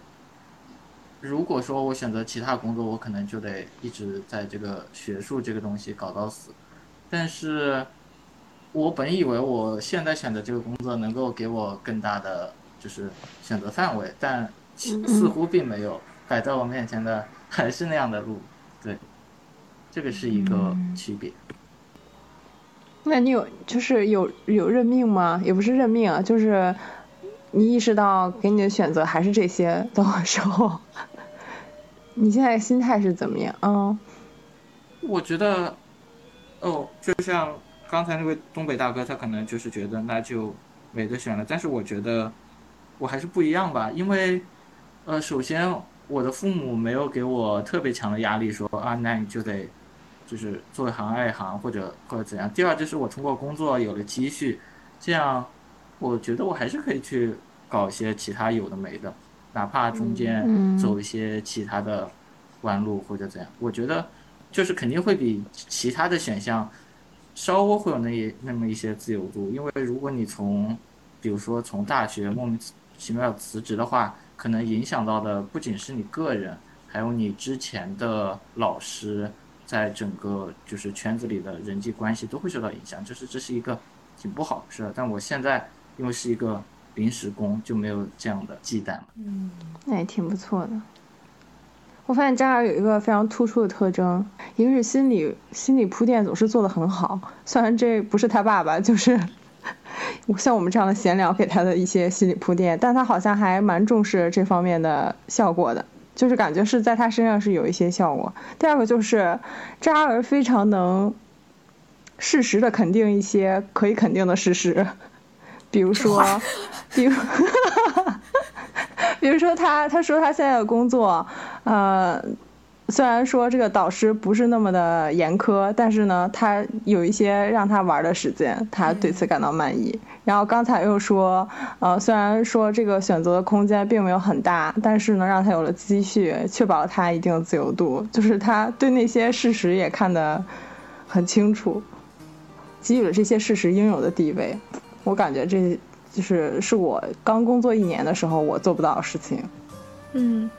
Speaker 5: 如果说我选择其他工作，我可能就得一直在这个学术这个东西搞到死。但是。我本以为我现在选择这个工作能够给我更大的就是选择范围，但似乎并没有摆在我面前的还是那样的路，对，这个是一个区别。
Speaker 4: 那你有就是有有认命吗？也不是认命啊，就是你意识到给你的选择还是这些的时候，你现在心态是怎么样？嗯，
Speaker 5: 我觉得，哦，就像。刚才那位东北大哥，他可能就是觉得那就没得选了，但是我觉得我还是不一样吧，因为呃，首先我的父母没有给我特别强的压力，说啊，那你就得就是做一行爱一行，或者或者怎样。第二就是我通过工作有了积蓄，这样我觉得我还是可以去搞一些其他有的没的，哪怕中间走一些其他的弯路或者怎样，我觉得就是肯定会比其他的选项。稍微会有那那么一些自由度，因为如果你从，比如说从大学莫名其妙辞职的话，可能影响到的不仅是你个人，还有你之前的老师，在整个就是圈子里的人际关系都会受到影响，就是这是一个挺不好的事。但我现在因为是一个临时工，就没有这样的忌惮了。
Speaker 4: 嗯，那也挺不错的。我发现扎尔有一个非常突出的特征，一个是心理心理铺垫总是做得很好。虽然这不是他爸爸，就是 像我们这样的闲聊给他的一些心理铺垫，但他好像还蛮重视这方面的效果的，就是感觉是在他身上是有一些效果。第二个就是扎尔非常能适时的肯定一些可以肯定的事实，比如说，比如。比如说他，他说他现在的工作，呃，虽然说这个导师不是那么的严苛，但是呢，他有一些让他玩的时间，他对此感到满意。然后刚才又说，呃，虽然说这个选择的空间并没有很大，但是呢，让他有了积蓄，确保了他一定的自由度，就是他对那些事实也看得很清楚，给予了这些事实应有的地位。我感觉这就是是我刚工作一年的时候我做不到的事情。
Speaker 2: 嗯，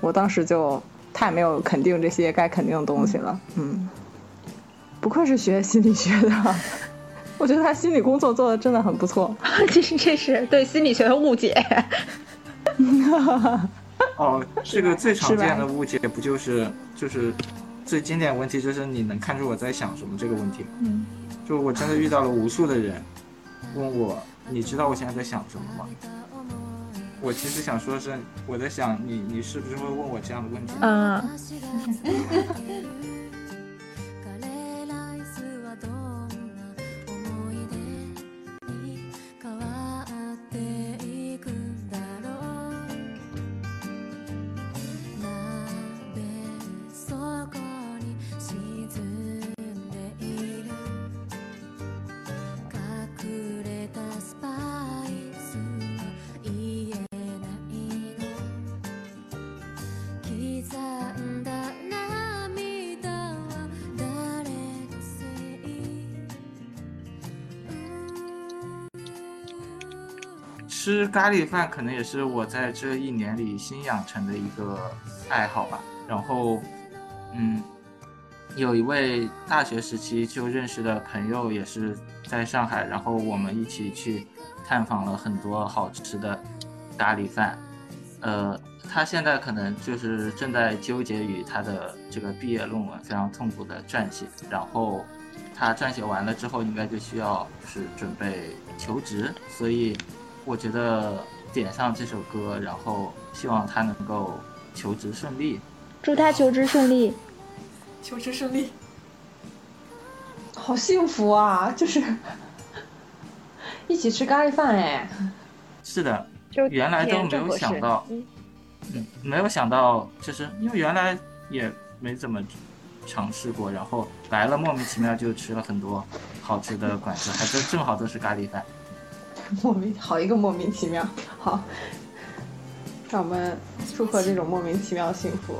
Speaker 4: 我当时就太没有肯定这些该肯定的东西了。嗯，不愧是学心理学的，我觉得他心理工作做的真的很不错。
Speaker 2: 这是这是对心理学的误解。
Speaker 5: 哦，这个最常见的误解不就是就是最经典问题就是你能看出我在想什么这个问题吗？
Speaker 2: 嗯，
Speaker 5: 就我真的遇到了无数的人问我，你知道我现在在想什么吗？我其实想说的是，我在想你，你是不是会问我这样的问题？
Speaker 2: 嗯，
Speaker 5: 咖喱饭可能也是我在这一年里新养成的一个爱好吧。然后，嗯，有一位大学时期就认识的朋友也是在上海，然后我们一起去探访了很多好吃的咖喱饭。呃，他现在可能就是正在纠结于他的这个毕业论文，非常痛苦的撰写。然后他撰写完了之后，应该就需要是准备求职，所以我觉得点上这首歌，然后希望他能够求职顺利。
Speaker 2: 祝他求职顺利。
Speaker 3: 求职顺利。
Speaker 4: 好幸福啊！就是一起吃咖喱饭哎。
Speaker 5: 是的，
Speaker 2: 就
Speaker 5: 原来都没有想到，嗯，没有想到，就是因为原来也没怎么尝试过，然后来了莫名其妙就吃了很多好吃的馆子，还真正好都是咖喱饭。
Speaker 4: 莫名好一个莫名其妙，好，让我们祝贺这种莫名其妙的幸福。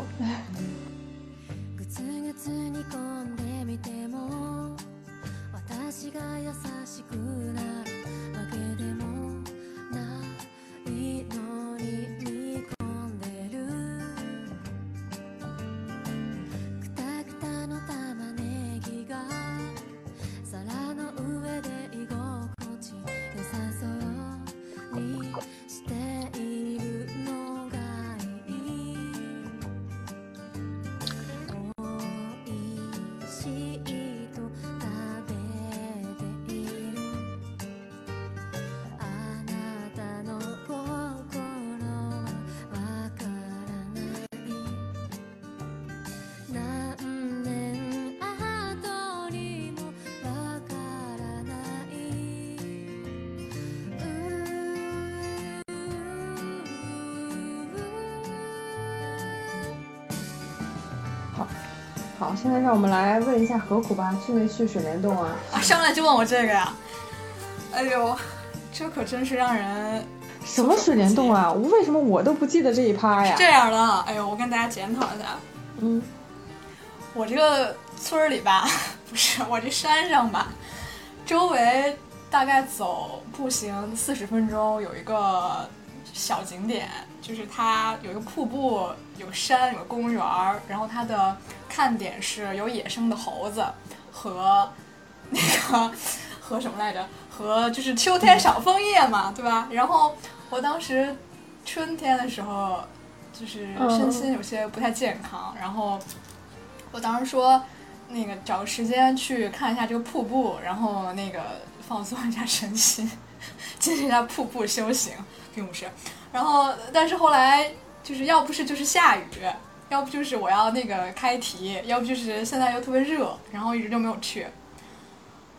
Speaker 4: 好，现在让我们来问一下何苦吧，去没去水帘洞啊？
Speaker 3: 啊，上来就问我这个呀？哎呦，这可真是让人
Speaker 4: 什么水帘洞啊？为什么我都不记得这一趴呀？
Speaker 3: 这样的。哎呦，我跟大家检讨一下，
Speaker 4: 嗯，
Speaker 3: 我这个村儿里吧，不是我这山上吧，周围大概走步行四十分钟有一个小景点，就是它有一个瀑布，有山，有公园儿，然后它的看点是有野生的猴子和那个 和什么来着？和就是秋天赏枫叶嘛，对吧？然后我当时春天的时候，就是身心有些不太健康，然后我当时说，那个找个时间去看一下这个瀑布，然后那个放松一下身心，进行一下瀑布修行，并不是。然后，但是后来就是要不是就是下雨，要不就是我要那个开题，要不就是现在又特别热，然后一直就没有去。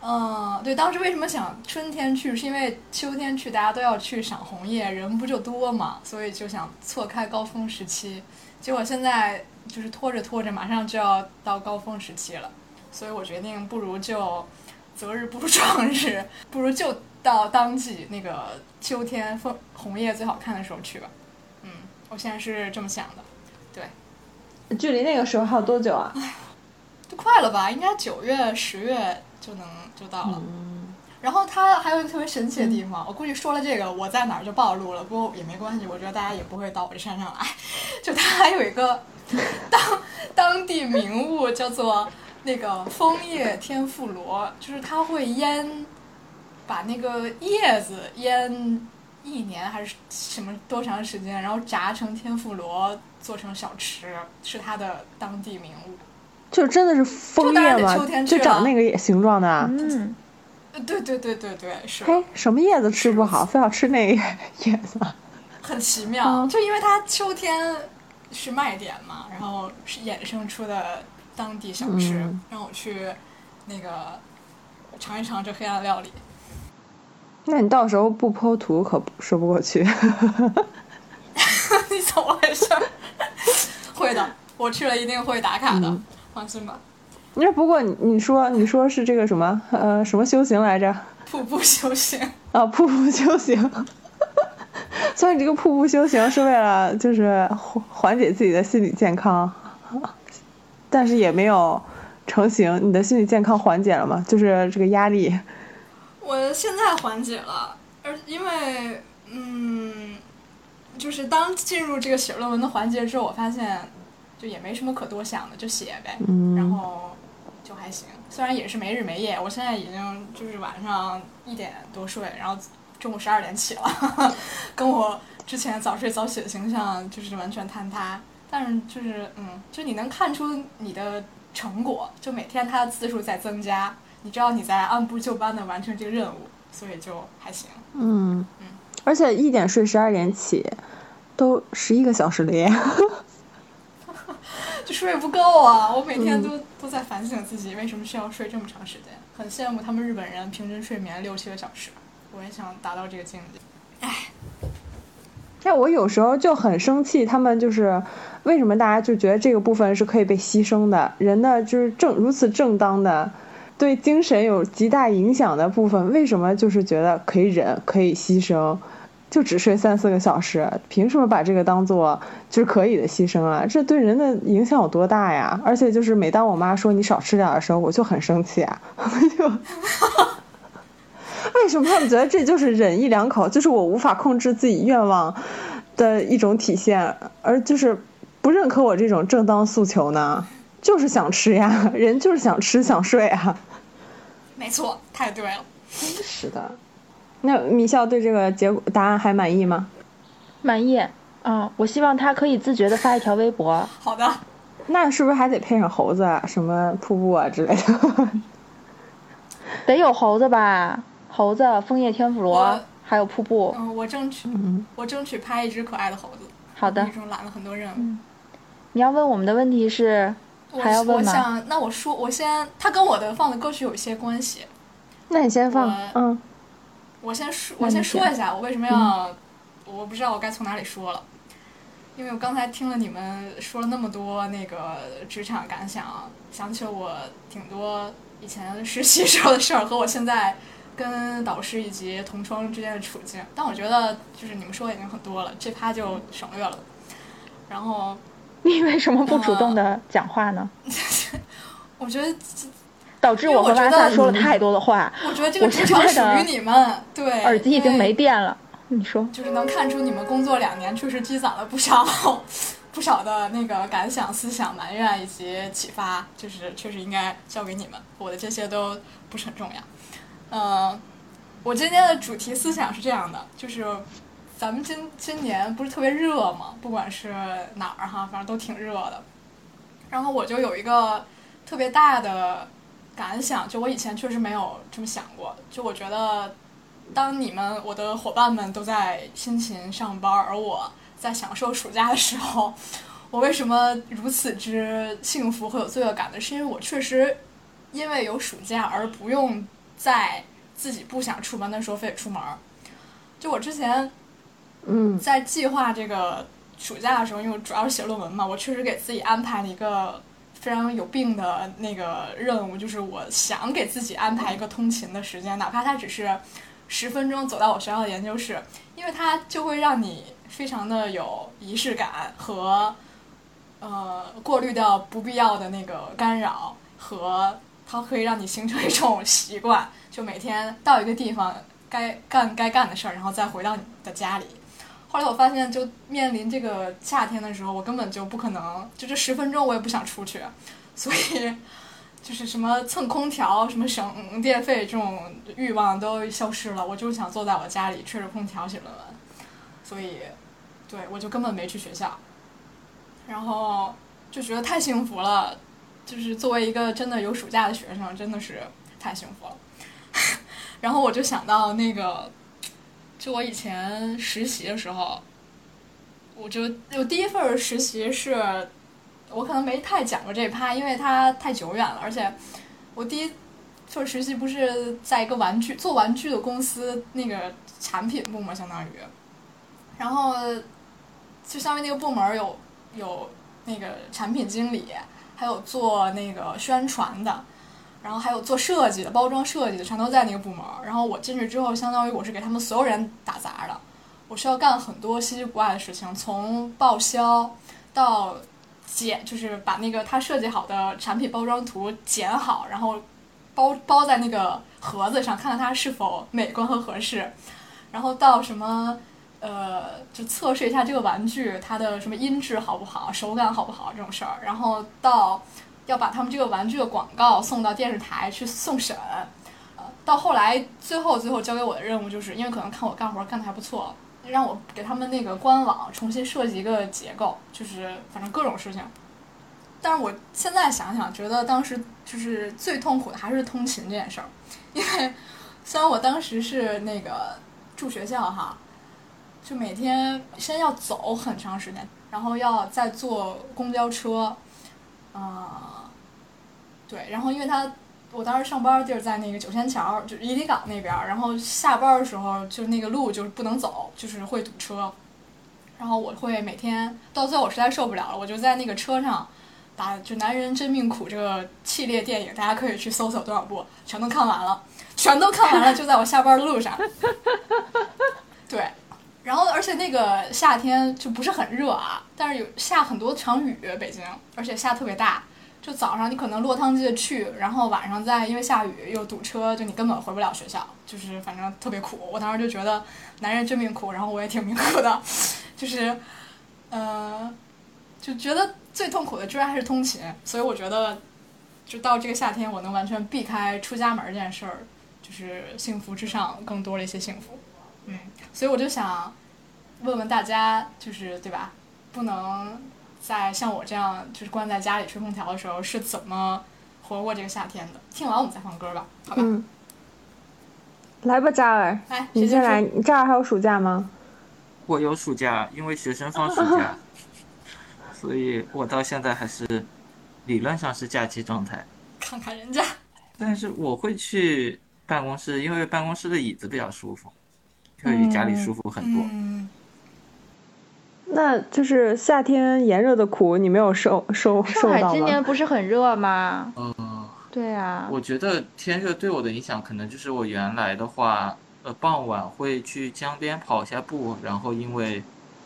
Speaker 3: 嗯，对，当时为什么想春天去，是因为秋天去大家都要去赏红叶，人不就多嘛，所以就想错开高峰时期结果现在就是拖着拖着，马上就要到高峰时期了，所以我决定不如就择日不如撞日，不如就到当季那个秋天枫红叶最好看的时候去吧。嗯，我现在是这么想的。对，
Speaker 4: 距离那个时候还有多久啊？
Speaker 3: 就快了吧？应该九月、十月就能就到了。然后它还有一个特别神奇的地方，我估计说了这个，我在哪儿就暴露了，不过也没关系，我觉得大家也不会到我这山上来。就它还有一个当当地名物叫做那个枫叶天妇罗，就是它会腌，把那个叶子腌一年还是什么多长时间，然后炸成天妇罗做成小吃，是它的当地名物。
Speaker 4: 就真的是枫叶吗
Speaker 3: 秋天？
Speaker 4: 就长那个形状的啊？
Speaker 2: 嗯，
Speaker 3: 呃对对对对对，是。
Speaker 4: 嘿，什么叶子吃不好，非要吃那个叶子？
Speaker 3: 很奇妙，
Speaker 4: 嗯
Speaker 3: 就因为它秋天是卖点嘛，然后是衍生出的当地小吃，
Speaker 4: 嗯
Speaker 3: 让我去那个尝一尝这黑暗料理。
Speaker 4: 那你到时候不剖图可说不过去。
Speaker 3: 你怎么回事？会的，我去了一定会打卡的，
Speaker 4: 嗯
Speaker 3: 放心吧。
Speaker 4: 那不过你你说你说是这个什么呃什么修行来着？
Speaker 3: 瀑布修行，
Speaker 4: 啊，瀑布修行。所以这个瀑布修行是为了就是缓缓解自己的心理健康，但是也没有成型。你的心理健康缓解了吗？就是这个压力。
Speaker 3: 我现在缓解了，而因为嗯，就是当进入这个写论文的环节之后，我发现就也没什么可多想的，就写呗，
Speaker 4: 嗯
Speaker 3: 然后就还行。虽然也是没日没夜，我现在已经就是晚上一点多睡，然后中午十二点起了，跟我之前早睡早起的形象就是完全坍塌。但是就是嗯，就你能看出你的成果，就每天它的字数在增加，你知道你在按部就班的完成这个任务，所以就还行。
Speaker 4: 嗯嗯，而且一点睡，十二点起，都十一个小时了耶。
Speaker 3: 就睡不够啊！我每天都、都在反省自己为什么需要睡这么长时间，很羡慕他们日本人平均睡眠六七个小时，我也想达到这个境界。
Speaker 4: 但我有时候就很生气，他们就是为什么大家就觉得这个部分是可以被牺牲的？人的就是正如此正当的，对精神有极大影响的部分，为什么就是觉得可以忍，可以牺牲？就只睡三四个小时，凭什么把这个当做就是可以的牺牲啊？这对人的影响有多大呀？而且就是每当我妈说你少吃点的时候，我就很生气啊，就 为什么他们觉得这就是忍一两口，就是我无法控制自己愿望的一种体现，而就是不认可我这种正当诉求呢？就是想吃呀，人就是想吃想睡啊。
Speaker 3: 没错，太对了。
Speaker 4: 是的。那米笑对这个结果答案还满意吗？
Speaker 2: 满意。嗯，我希望他可以自觉的发一条微博。
Speaker 3: 好的，
Speaker 4: 那是不是还得配上猴子啊、什么瀑布啊之类的？
Speaker 2: 得有猴子吧？猴子、枫叶天妇罗，还有瀑布。
Speaker 3: 嗯，我争取，嗯我争取拍一只可爱的猴子。
Speaker 2: 好的
Speaker 3: 那，种揽了很多任务。
Speaker 2: 你要问我们的问题是，
Speaker 3: 我
Speaker 2: 还要问吗
Speaker 3: 我想，那我说，我先，它跟我的放的歌曲有一些关系。
Speaker 4: 那你先放
Speaker 3: 我先说，我先说一下，我为什么要，我不知道我该从哪里说了，因为我刚才听了你们说了那么多那个职场感想，想起了我挺多以前实习时候的事儿和我现在跟导师以及同窗之间的处境，但我觉得就是你们说的已经很多了，这趴就省略了。然后
Speaker 2: 你为什么不主动的讲话呢？
Speaker 3: 我觉得，
Speaker 2: 导致我和拉萨说了太多的话，
Speaker 3: 我觉得这个
Speaker 2: 我
Speaker 3: 职场属于你们，对，
Speaker 2: 耳机已经没电了。你说，
Speaker 3: 就是能看出你们工作两年确实积攒了不少 不少的那个感想、思想、埋怨以及启发，就是确实应该交给你们。我的这些都不是很重要。嗯、我今天的主题思想是这样的，就是咱们今今年不是特别热嘛，不管是哪儿哈，反正都挺热的。然后我就有一个特别大的感想，就我以前确实没有这么想过，就我觉得当你们我的伙伴们都在辛勤上班，而我在享受暑假的时候，我为什么如此之幸福和有罪恶感呢？是因为我确实因为有暑假而不用在自己不想出门的时候非得出门。就我之前
Speaker 4: 嗯
Speaker 3: 在计划这个暑假的时候，因为主要是写论文嘛，我确实给自己安排了一个非常有病的那个任务，就是我想给自己安排一个通勤的时间，哪怕它只是十分钟走到我学校的研究室，因为它就会让你非常的有仪式感和呃过滤掉不必要的那个干扰，和它可以让你形成一种习惯，就每天到一个地方该干该干的事儿，然后再回到你的家里。后来我发现，就面临这个夏天的时候，我根本就不可能，就这十分钟我也不想出去，所以就是什么蹭空调、什么省电费这种欲望都消失了。我就想坐在我家里吹着空调写论文，所以对我就根本没去学校，然后就觉得太幸福了。就是作为一个真的有暑假的学生，真的是太幸福了。然后我就想到那个，就我以前实习的时候，我就我第一份实习是，我可能没太讲过这趴，因为它太久远了，而且我第一份实习不是在一个玩具做玩具的公司那个产品部嘛，相当于，然后就相当于那个部门有有那个产品经理。还有做那个宣传的，然后还有做设计的、包装设计的，全都在那个部门。然后我进去之后，相当于我是给他们所有人打杂的，我需要干很多稀奇古怪的事情，从报销到剪，就是把那个他设计好的产品包装图剪好，然后包包在那个盒子上，看看它是否美观和合适，然后到什么。呃，就测试一下这个玩具它的什么音质好不好，手感好不好这种事儿，然后到要把他们这个玩具的广告送到电视台去送审，呃，到后来最后最后交给我的任务就是，因为可能看我干活干的还不错，让我给他们那个官网重新设计一个结构，就是反正各种事情。但是我现在想想，觉得当时就是最痛苦的还是通勤这件事儿，因为虽然我当时是那个住学校哈。就每天先要走很长时间，然后要再坐公交车，啊，对，然后因为他我当时上班地儿在那个九仙桥，就怡林港那边儿，然后下班的时候就是那个路就是不能走，就是会堵车，然后我会每天到最后我实在受不了了，我就在那个车上把就《男人真命苦》这个系列电影，大家可以去搜搜多少部，全都看完了，全都看完了，就在我下班的路上，对。然后，而且那个夏天就不是很热啊，但是有下很多场雨，北京，而且下特别大。就早上你可能落汤鸡的去，然后晚上再因为下雨又堵车，就你根本回不了学校，就是反正特别苦。我当时就觉得男人真命苦，然后我也挺命苦的，就是，呃，就觉得最痛苦的居然还是通勤。所以我觉得，就到这个夏天，我能完全避开出家门这件事儿，就是幸福之上更多了一些幸福。嗯，所以我就想问问大家，就是对吧？不能在像我这样就是关在家里吹空调的时候，是怎么活过这个夏天的？听完我们再放歌吧，好吧？
Speaker 4: 嗯，来吧，扎尔，
Speaker 3: 来，
Speaker 4: 你先来。你扎尔还有暑假吗？
Speaker 5: 我有暑假，因为学生放暑假，所以我到现在还是理论上是假期状态。
Speaker 3: 看看人家，
Speaker 5: 但是我会去办公室，因为办公室的椅子比较舒服。会比家里舒服很多。
Speaker 3: 嗯，
Speaker 4: 那就是夏天炎热的苦，你没有受 受受
Speaker 2: 上海？今年不是很热吗？
Speaker 5: 嗯，
Speaker 2: 对啊，
Speaker 5: 我觉得天热对我的影响，可能就是我原来的话，呃，傍晚会去江边跑一下步，然后因为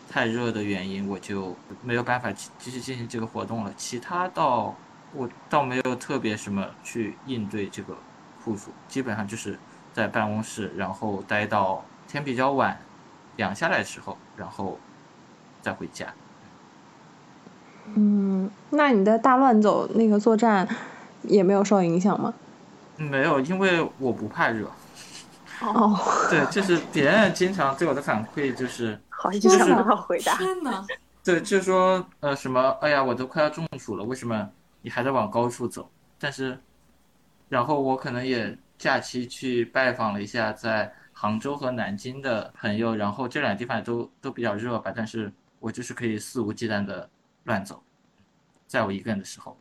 Speaker 5: 太热的原因，我就没有办法继继续进行这个活动了。其他倒我倒没有特别什么去应对这个酷暑，基本上就是在办公室，然后待到。天比较晚，凉下来的时候，然后再回家。
Speaker 4: 嗯，那你的大乱走那个作战也没有受影响吗？
Speaker 5: 没有，因为我不怕热。
Speaker 4: 哦，
Speaker 5: 对，就是别人经常对我的反馈就是，
Speaker 6: 好意
Speaker 5: 就是
Speaker 6: 思让他回答。
Speaker 3: 天哪！
Speaker 5: 对，就是说呃什么，哎呀，我都快要中暑了，为什么你还在往高处走？但是，然后我可能也假期去拜访了一下在。杭州和南京的朋友，然后这两个地方都都比较热吧，但是我就是可以肆无忌惮的乱走，在我一个人的时候。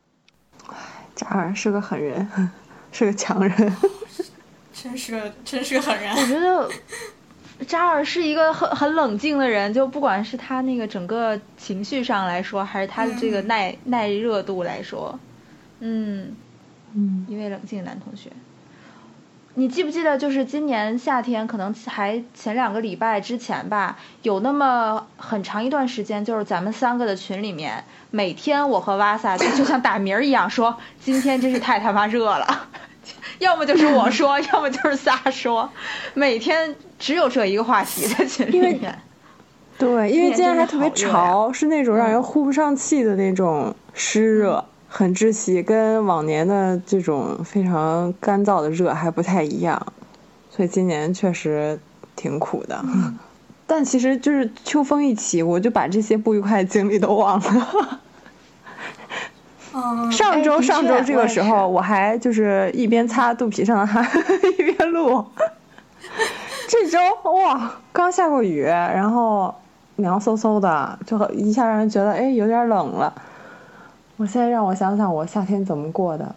Speaker 4: 扎尔是个狠人，是个强人。
Speaker 3: 真是个真是个狠人。
Speaker 2: 我觉得 扎尔是一个很很冷静的人，就不管是他那个整个情绪上来说，还是他的这个耐、耐热度来说，嗯，
Speaker 4: 嗯，
Speaker 2: 一位冷静的男同学。你记不记得，就是今年夏天，可能还前两个礼拜之前吧，有那么很长一段时间，就是咱们三个的群里面，每天我和瓦萨就就像打鸣儿一样说，今天真是太他妈热了，要么就是我说，要么就是仨说，每天只有这一个话题在群里面。
Speaker 4: 对，因为今天还特别潮，是那种让人呼不上气的那种湿热，很窒息，跟往年的这种非常干燥的热还不太一样，所以今年确实挺苦的。但其实就是秋风一起，我就把这些不愉快的经历都忘了。
Speaker 3: 嗯，
Speaker 4: 上周
Speaker 2: 哎
Speaker 4: 上周这个时候，我还就是一边擦肚皮上的汗 一边录。这周哇，刚下过雨，然后凉飕飕的，就一下让人觉得哎有点冷了。我现在让我想想我夏天怎么过的。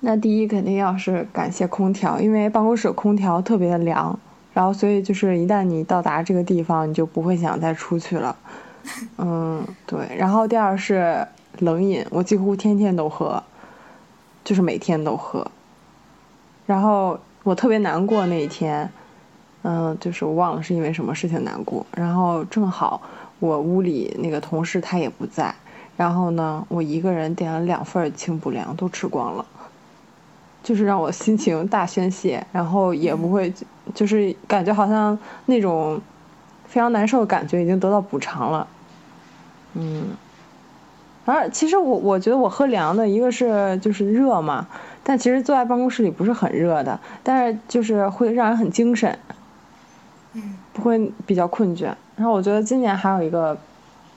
Speaker 4: 那第一肯定要是感谢空调，因为办公室空调特别的凉，然后所以就是一旦你到达这个地方，你就不会想再出去了。嗯，对。然后第二是冷饮，我几乎天天都喝，就是每天都喝。然后我特别难过那一天，嗯，就是我忘了是因为什么事情难过。然后正好我屋里那个同事他也不在，然后呢，我一个人点了两份清补凉，都吃光了。就是让我心情大宣泄，然后也不会，就是感觉好像那种非常难受的感觉已经得到补偿了。嗯，而其实我我觉得我喝凉的，一个是就是热嘛，但其实坐在办公室里不是很热的，但是就是会让人很精神，
Speaker 3: 嗯，
Speaker 4: 不会比较困倦。然后我觉得今年还有一个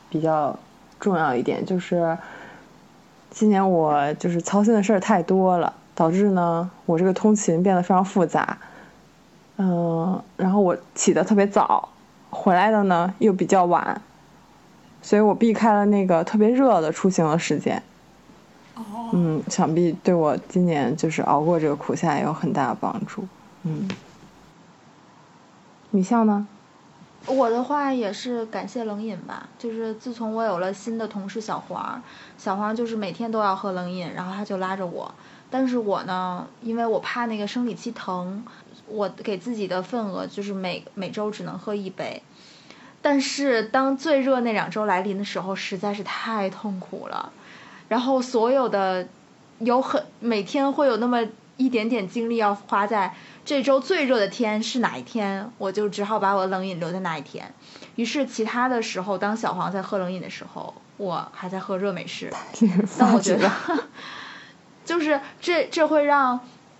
Speaker 4: 比较重要一点就是，今年我就是操心的事儿太多了，导致呢我这个通勤变得非常复杂。嗯，然后我起得特别早，回来的呢又比较晚，所以我避开了那个特别热的出行的时间。
Speaker 3: 哦，
Speaker 4: 嗯，想必对我今年就是熬过这个苦夏也有很大的帮助。嗯，米笑呢？
Speaker 2: 我的话也是感谢冷饮吧，就是自从我有了新的同事小黄，小黄就是每天都要喝冷饮，然后他就拉着我，但是我呢，因为我怕那个生理期疼，我给自己的份额就是每每周只能喝一杯，但是当最热那两周来临的时候，实在是太痛苦了，然后所有的有很每天会有那么一点点精力要花在这周最热的天是哪一天，我就只好把我的冷饮留在那一天。于是其他的时候，当小黄在喝冷饮的时候，我还在喝热美式。但我觉得，就是这这会让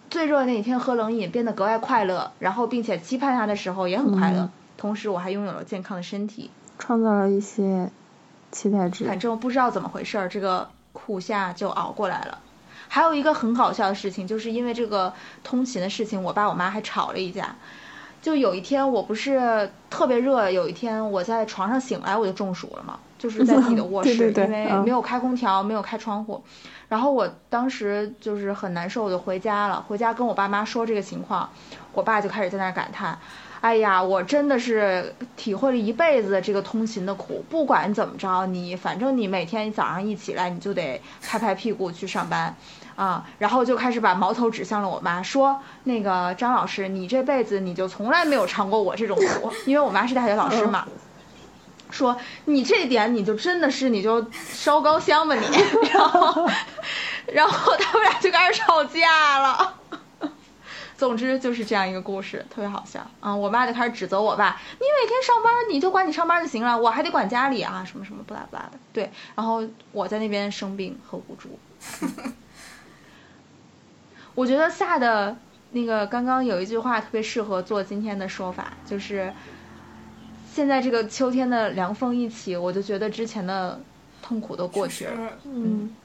Speaker 2: 最热的那一天喝冷饮变得格外快乐，然后并且期盼它的时候也很快乐。
Speaker 4: 嗯
Speaker 2: 同时，我还拥有了健康的身体。
Speaker 4: 创造了一些期待值。
Speaker 2: 反正不知道怎么回事儿，这个苦夏就熬过来了。还有一个很搞笑的事情，就是因为这个通勤的事情，我爸我妈还吵了一架。就有一天我不是特别热，有一天我在床上醒来我就中暑了嘛，就是在自己的 卧室，
Speaker 4: 对对对
Speaker 2: 因为
Speaker 4: 嗯
Speaker 2: 没有开空调，没有开窗户。然后我当时就是很难受，我就回家了。回家跟我爸妈说这个情况，我爸就开始在那儿感叹：“哎呀，我真的是体会了一辈子这个通勤的苦。不管怎么着，你反正你每天早上一起来，你就得拍拍屁股去上班。”啊，然后就开始把矛头指向了我妈，说那个张老师，你这辈子你就从来没有尝过我这种苦，因为我妈是大学老师嘛。说你这点你就真的是你就烧高香吧你，然后然后他们俩就开始吵架了。总之就是这样一个故事，特别好笑啊、我妈就开始指责我爸，你每天上班你就管你上班就行了，我还得管家里啊，什么什么不拉不拉的。对，然后我在那边生病和无助。我觉得夏的那个刚刚有一句话特别适合做今天的说法，就是现在这个秋天的凉风一起，我就觉得之前的痛苦都过去了。
Speaker 3: 是
Speaker 4: 嗯，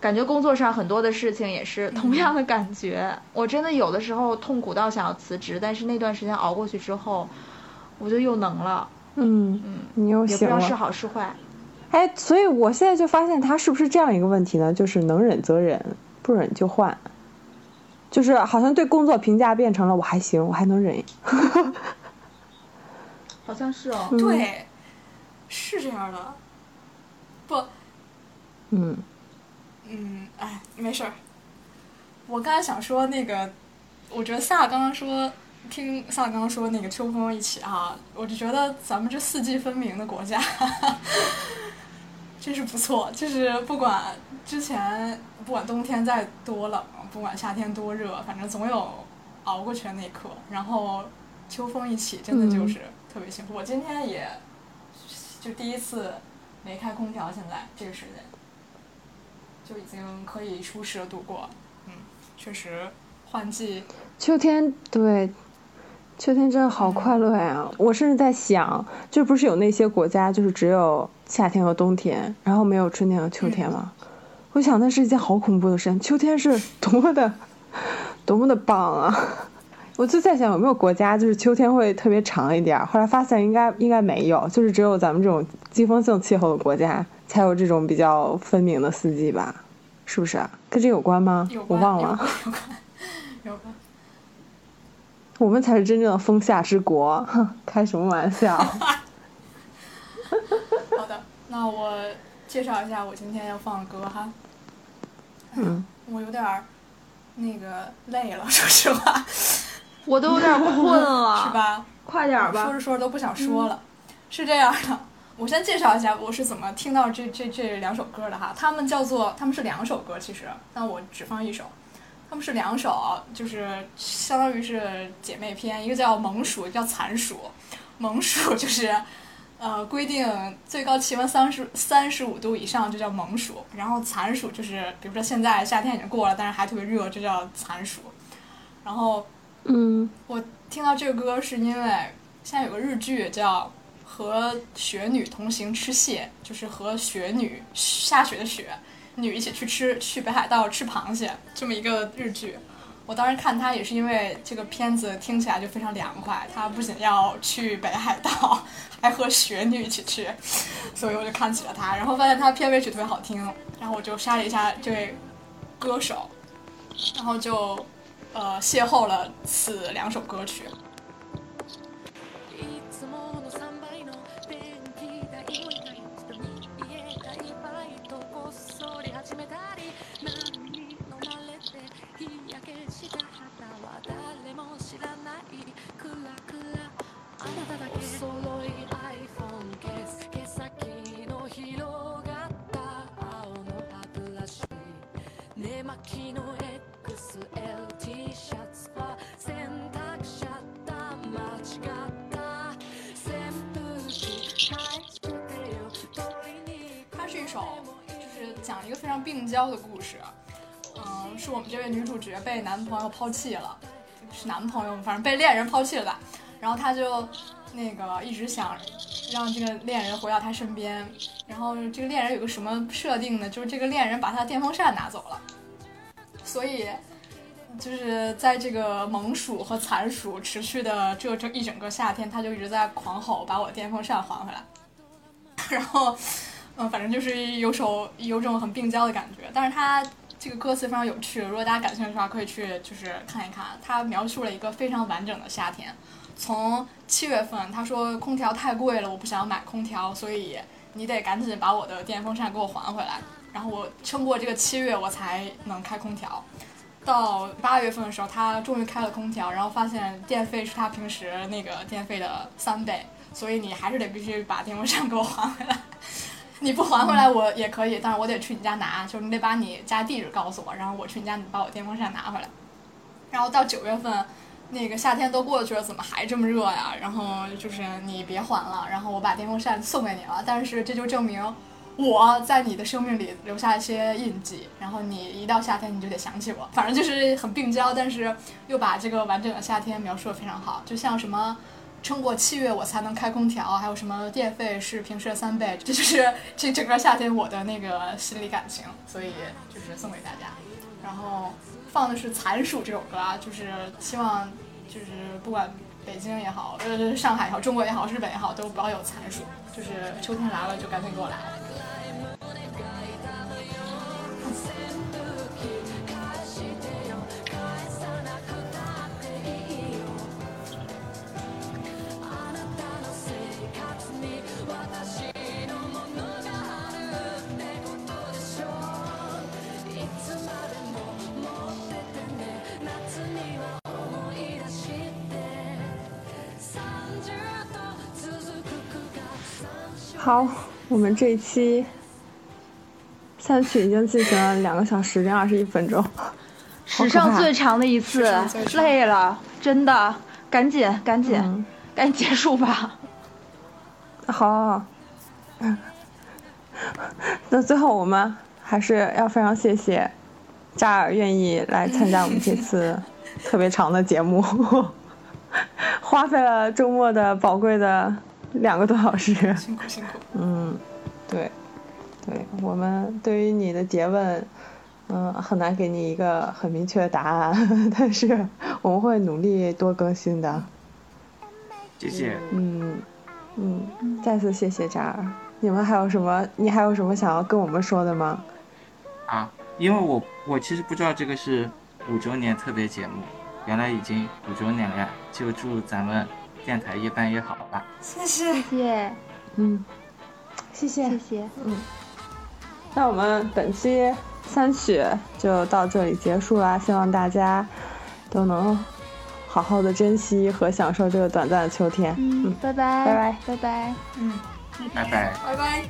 Speaker 2: 感觉工作上很多的事情也是同样的感觉。我真的有的时候痛苦到想要辞职，但是那段时间熬过去之后，我就又能了。
Speaker 4: 嗯，
Speaker 2: 嗯，
Speaker 4: 你又醒
Speaker 2: 也不知道是。好是坏。
Speaker 4: 哎，所以我现在就发现他是不是这样一个问题呢？就是能忍则忍，不忍就换。就是好像对工作评价变成了我还行，我还能忍。
Speaker 2: 好像是哦。
Speaker 4: 嗯
Speaker 3: 对，是这样的。不，
Speaker 4: 嗯，
Speaker 3: 嗯，哎，没事儿。我刚才想说那个，我觉得萨刚刚说，听萨刚刚说那个秋风一起啊，我就觉得咱们这四季分明的国家，真是不错。就是不管之前不管冬天再多冷，不管夏天多热，反正总有熬过去的那一刻。然后秋风一起，真的就是特别幸福。我今天也就第一次没开空调，现在这个时间就已经可以舒适的度过。嗯，确实换季
Speaker 4: 秋天对，秋天真的好快乐呀！我甚至在想，就不是有那些国家就是只有夏天和冬天，然后没有春天和秋天吗？我想那是一件好恐怖的事情。秋天是多么的多么的棒啊！我就在想有没有国家就是秋天会特别长一点儿，后来发现应该应该没有，就是只有咱们这种季风性气候的国家才有这种比较分明的四季吧？是不是啊？跟这有关吗？
Speaker 3: 关
Speaker 4: 我忘了。
Speaker 3: 有关 有关。
Speaker 4: 我们才是真正的风夏之国，哼，开什么玩笑？
Speaker 3: 好的，那我介绍一下我今天要放的歌哈。
Speaker 4: 嗯，
Speaker 3: 我有点儿那个累了，说实话，
Speaker 2: 我都有点困了，
Speaker 3: 是？吧？
Speaker 2: 快点儿吧
Speaker 3: 说着。说着都不想说了。是这样的，我先介绍一下我是怎么听到这这这两首歌的哈。他们叫做，他们是两首歌，其实，但我只放一首。他们是两首，就是相当于是姐妹篇，一个叫《猛鼠》，一个叫《残鼠》。猛鼠就是，呃，规定最高气温三十三十五度以上就叫猛暑，然后残暑就是，比如说现在夏天已经过了，但是还特别热，这叫残暑。然后
Speaker 4: 嗯
Speaker 3: 我听到这个歌是因为现在有个日剧叫《和雪女同行吃蟹》，就是和雪女下雪的雪女一起去吃去北海道吃螃蟹这么一个日剧。我当时看它也是因为这个片子听起来就非常凉快，它不仅要去北海道，还和雪女一起去，所以我就看起了他，然后发现它片尾曲特别好听，然后我就杀了一下这位歌手，然后就呃邂逅了此两首歌曲。它是一首就是讲一个非常病娇的故事，嗯，是我们这位女主角被男朋友抛弃了，是男朋友，反正被恋人抛弃了吧，然后她就那个一直想让这个恋人回到他身边，然后这个恋人有个什么设定呢？就是这个恋人把他的电风扇拿走了，所以。就是在这个猛暑和残暑持续的这这一整个夏天，他就一直在狂吼，把我电风扇还回来。然后，嗯，反正就是有首有种很病娇的感觉。但是他这个歌词非常有趣，如果大家感兴趣的话，可以去就是看一看。他描述了一个非常完整的夏天，从七月份，他说空调太贵了，我不想买空调，所以你得赶紧把我的电风扇给我还回来。然后我撑过这个七月，我才能开空调。到八月份的时候，他终于开了空调，然后发现电费是他平时那个电费的三倍，所以你还是得必须把电风扇给我还回来。你不还回来我也可以，但是我得去你家拿，就是你得把你家地址告诉我，然后我去你家你把我电风扇拿回来。然后到九月份，那个夏天都过去了，怎么还这么热呀？然后就是你别还了，然后我把电风扇送给你了，但是这就证明我在你的生命里留下一些印记，然后你一到夏天你就得想起我，反正就是很病娇，但是又把这个完整的夏天描述的非常好，就像什么。撑过七月我才能开空调，还有什么电费是平时的三倍，这就是这整个夏天我的那个心理感情，所以就是送给大家。然后放的是《残暑》这首歌啊，就是希望就是不管北京也好，呃上海也好，中国也好，日本也好，都不要有残暑，就是秋天来了就赶紧给我来。
Speaker 4: 好，我们这一期三曲已经进行了两个小时零二十一分钟，
Speaker 2: 史上最长的一次累了，真的，赶紧赶紧、
Speaker 4: 嗯
Speaker 2: 赶紧结束吧。
Speaker 4: 好。那最后我们还是要非常谢谢扎尔愿意来参加我们这次特别长的节目，花费了周末的宝贵的 两个多小时。
Speaker 3: 辛苦辛苦。
Speaker 4: 嗯，对，对我们对于你的诘问，嗯、很难给你一个很明确的答案，但是我们会努力多更新的。
Speaker 5: 谢谢。
Speaker 4: 嗯嗯，再次谢谢扎尔。你们还有什么？你还有什么想要跟我们说的吗？
Speaker 5: 啊，因为我我其实不知道这个是五周年特别节目，原来已经五周年了呀，就祝咱们电台越办越好吧，
Speaker 3: 谢谢，
Speaker 2: 谢谢，
Speaker 4: 嗯，谢谢，
Speaker 2: 谢谢，嗯，
Speaker 4: 那我们本期三曲就到这里结束啦，希望大家都能好好的珍惜和享受这个短暂的秋天，
Speaker 2: 嗯，拜拜，
Speaker 4: 拜拜，
Speaker 2: 拜拜，
Speaker 3: 嗯，
Speaker 5: 拜拜，
Speaker 3: 拜拜。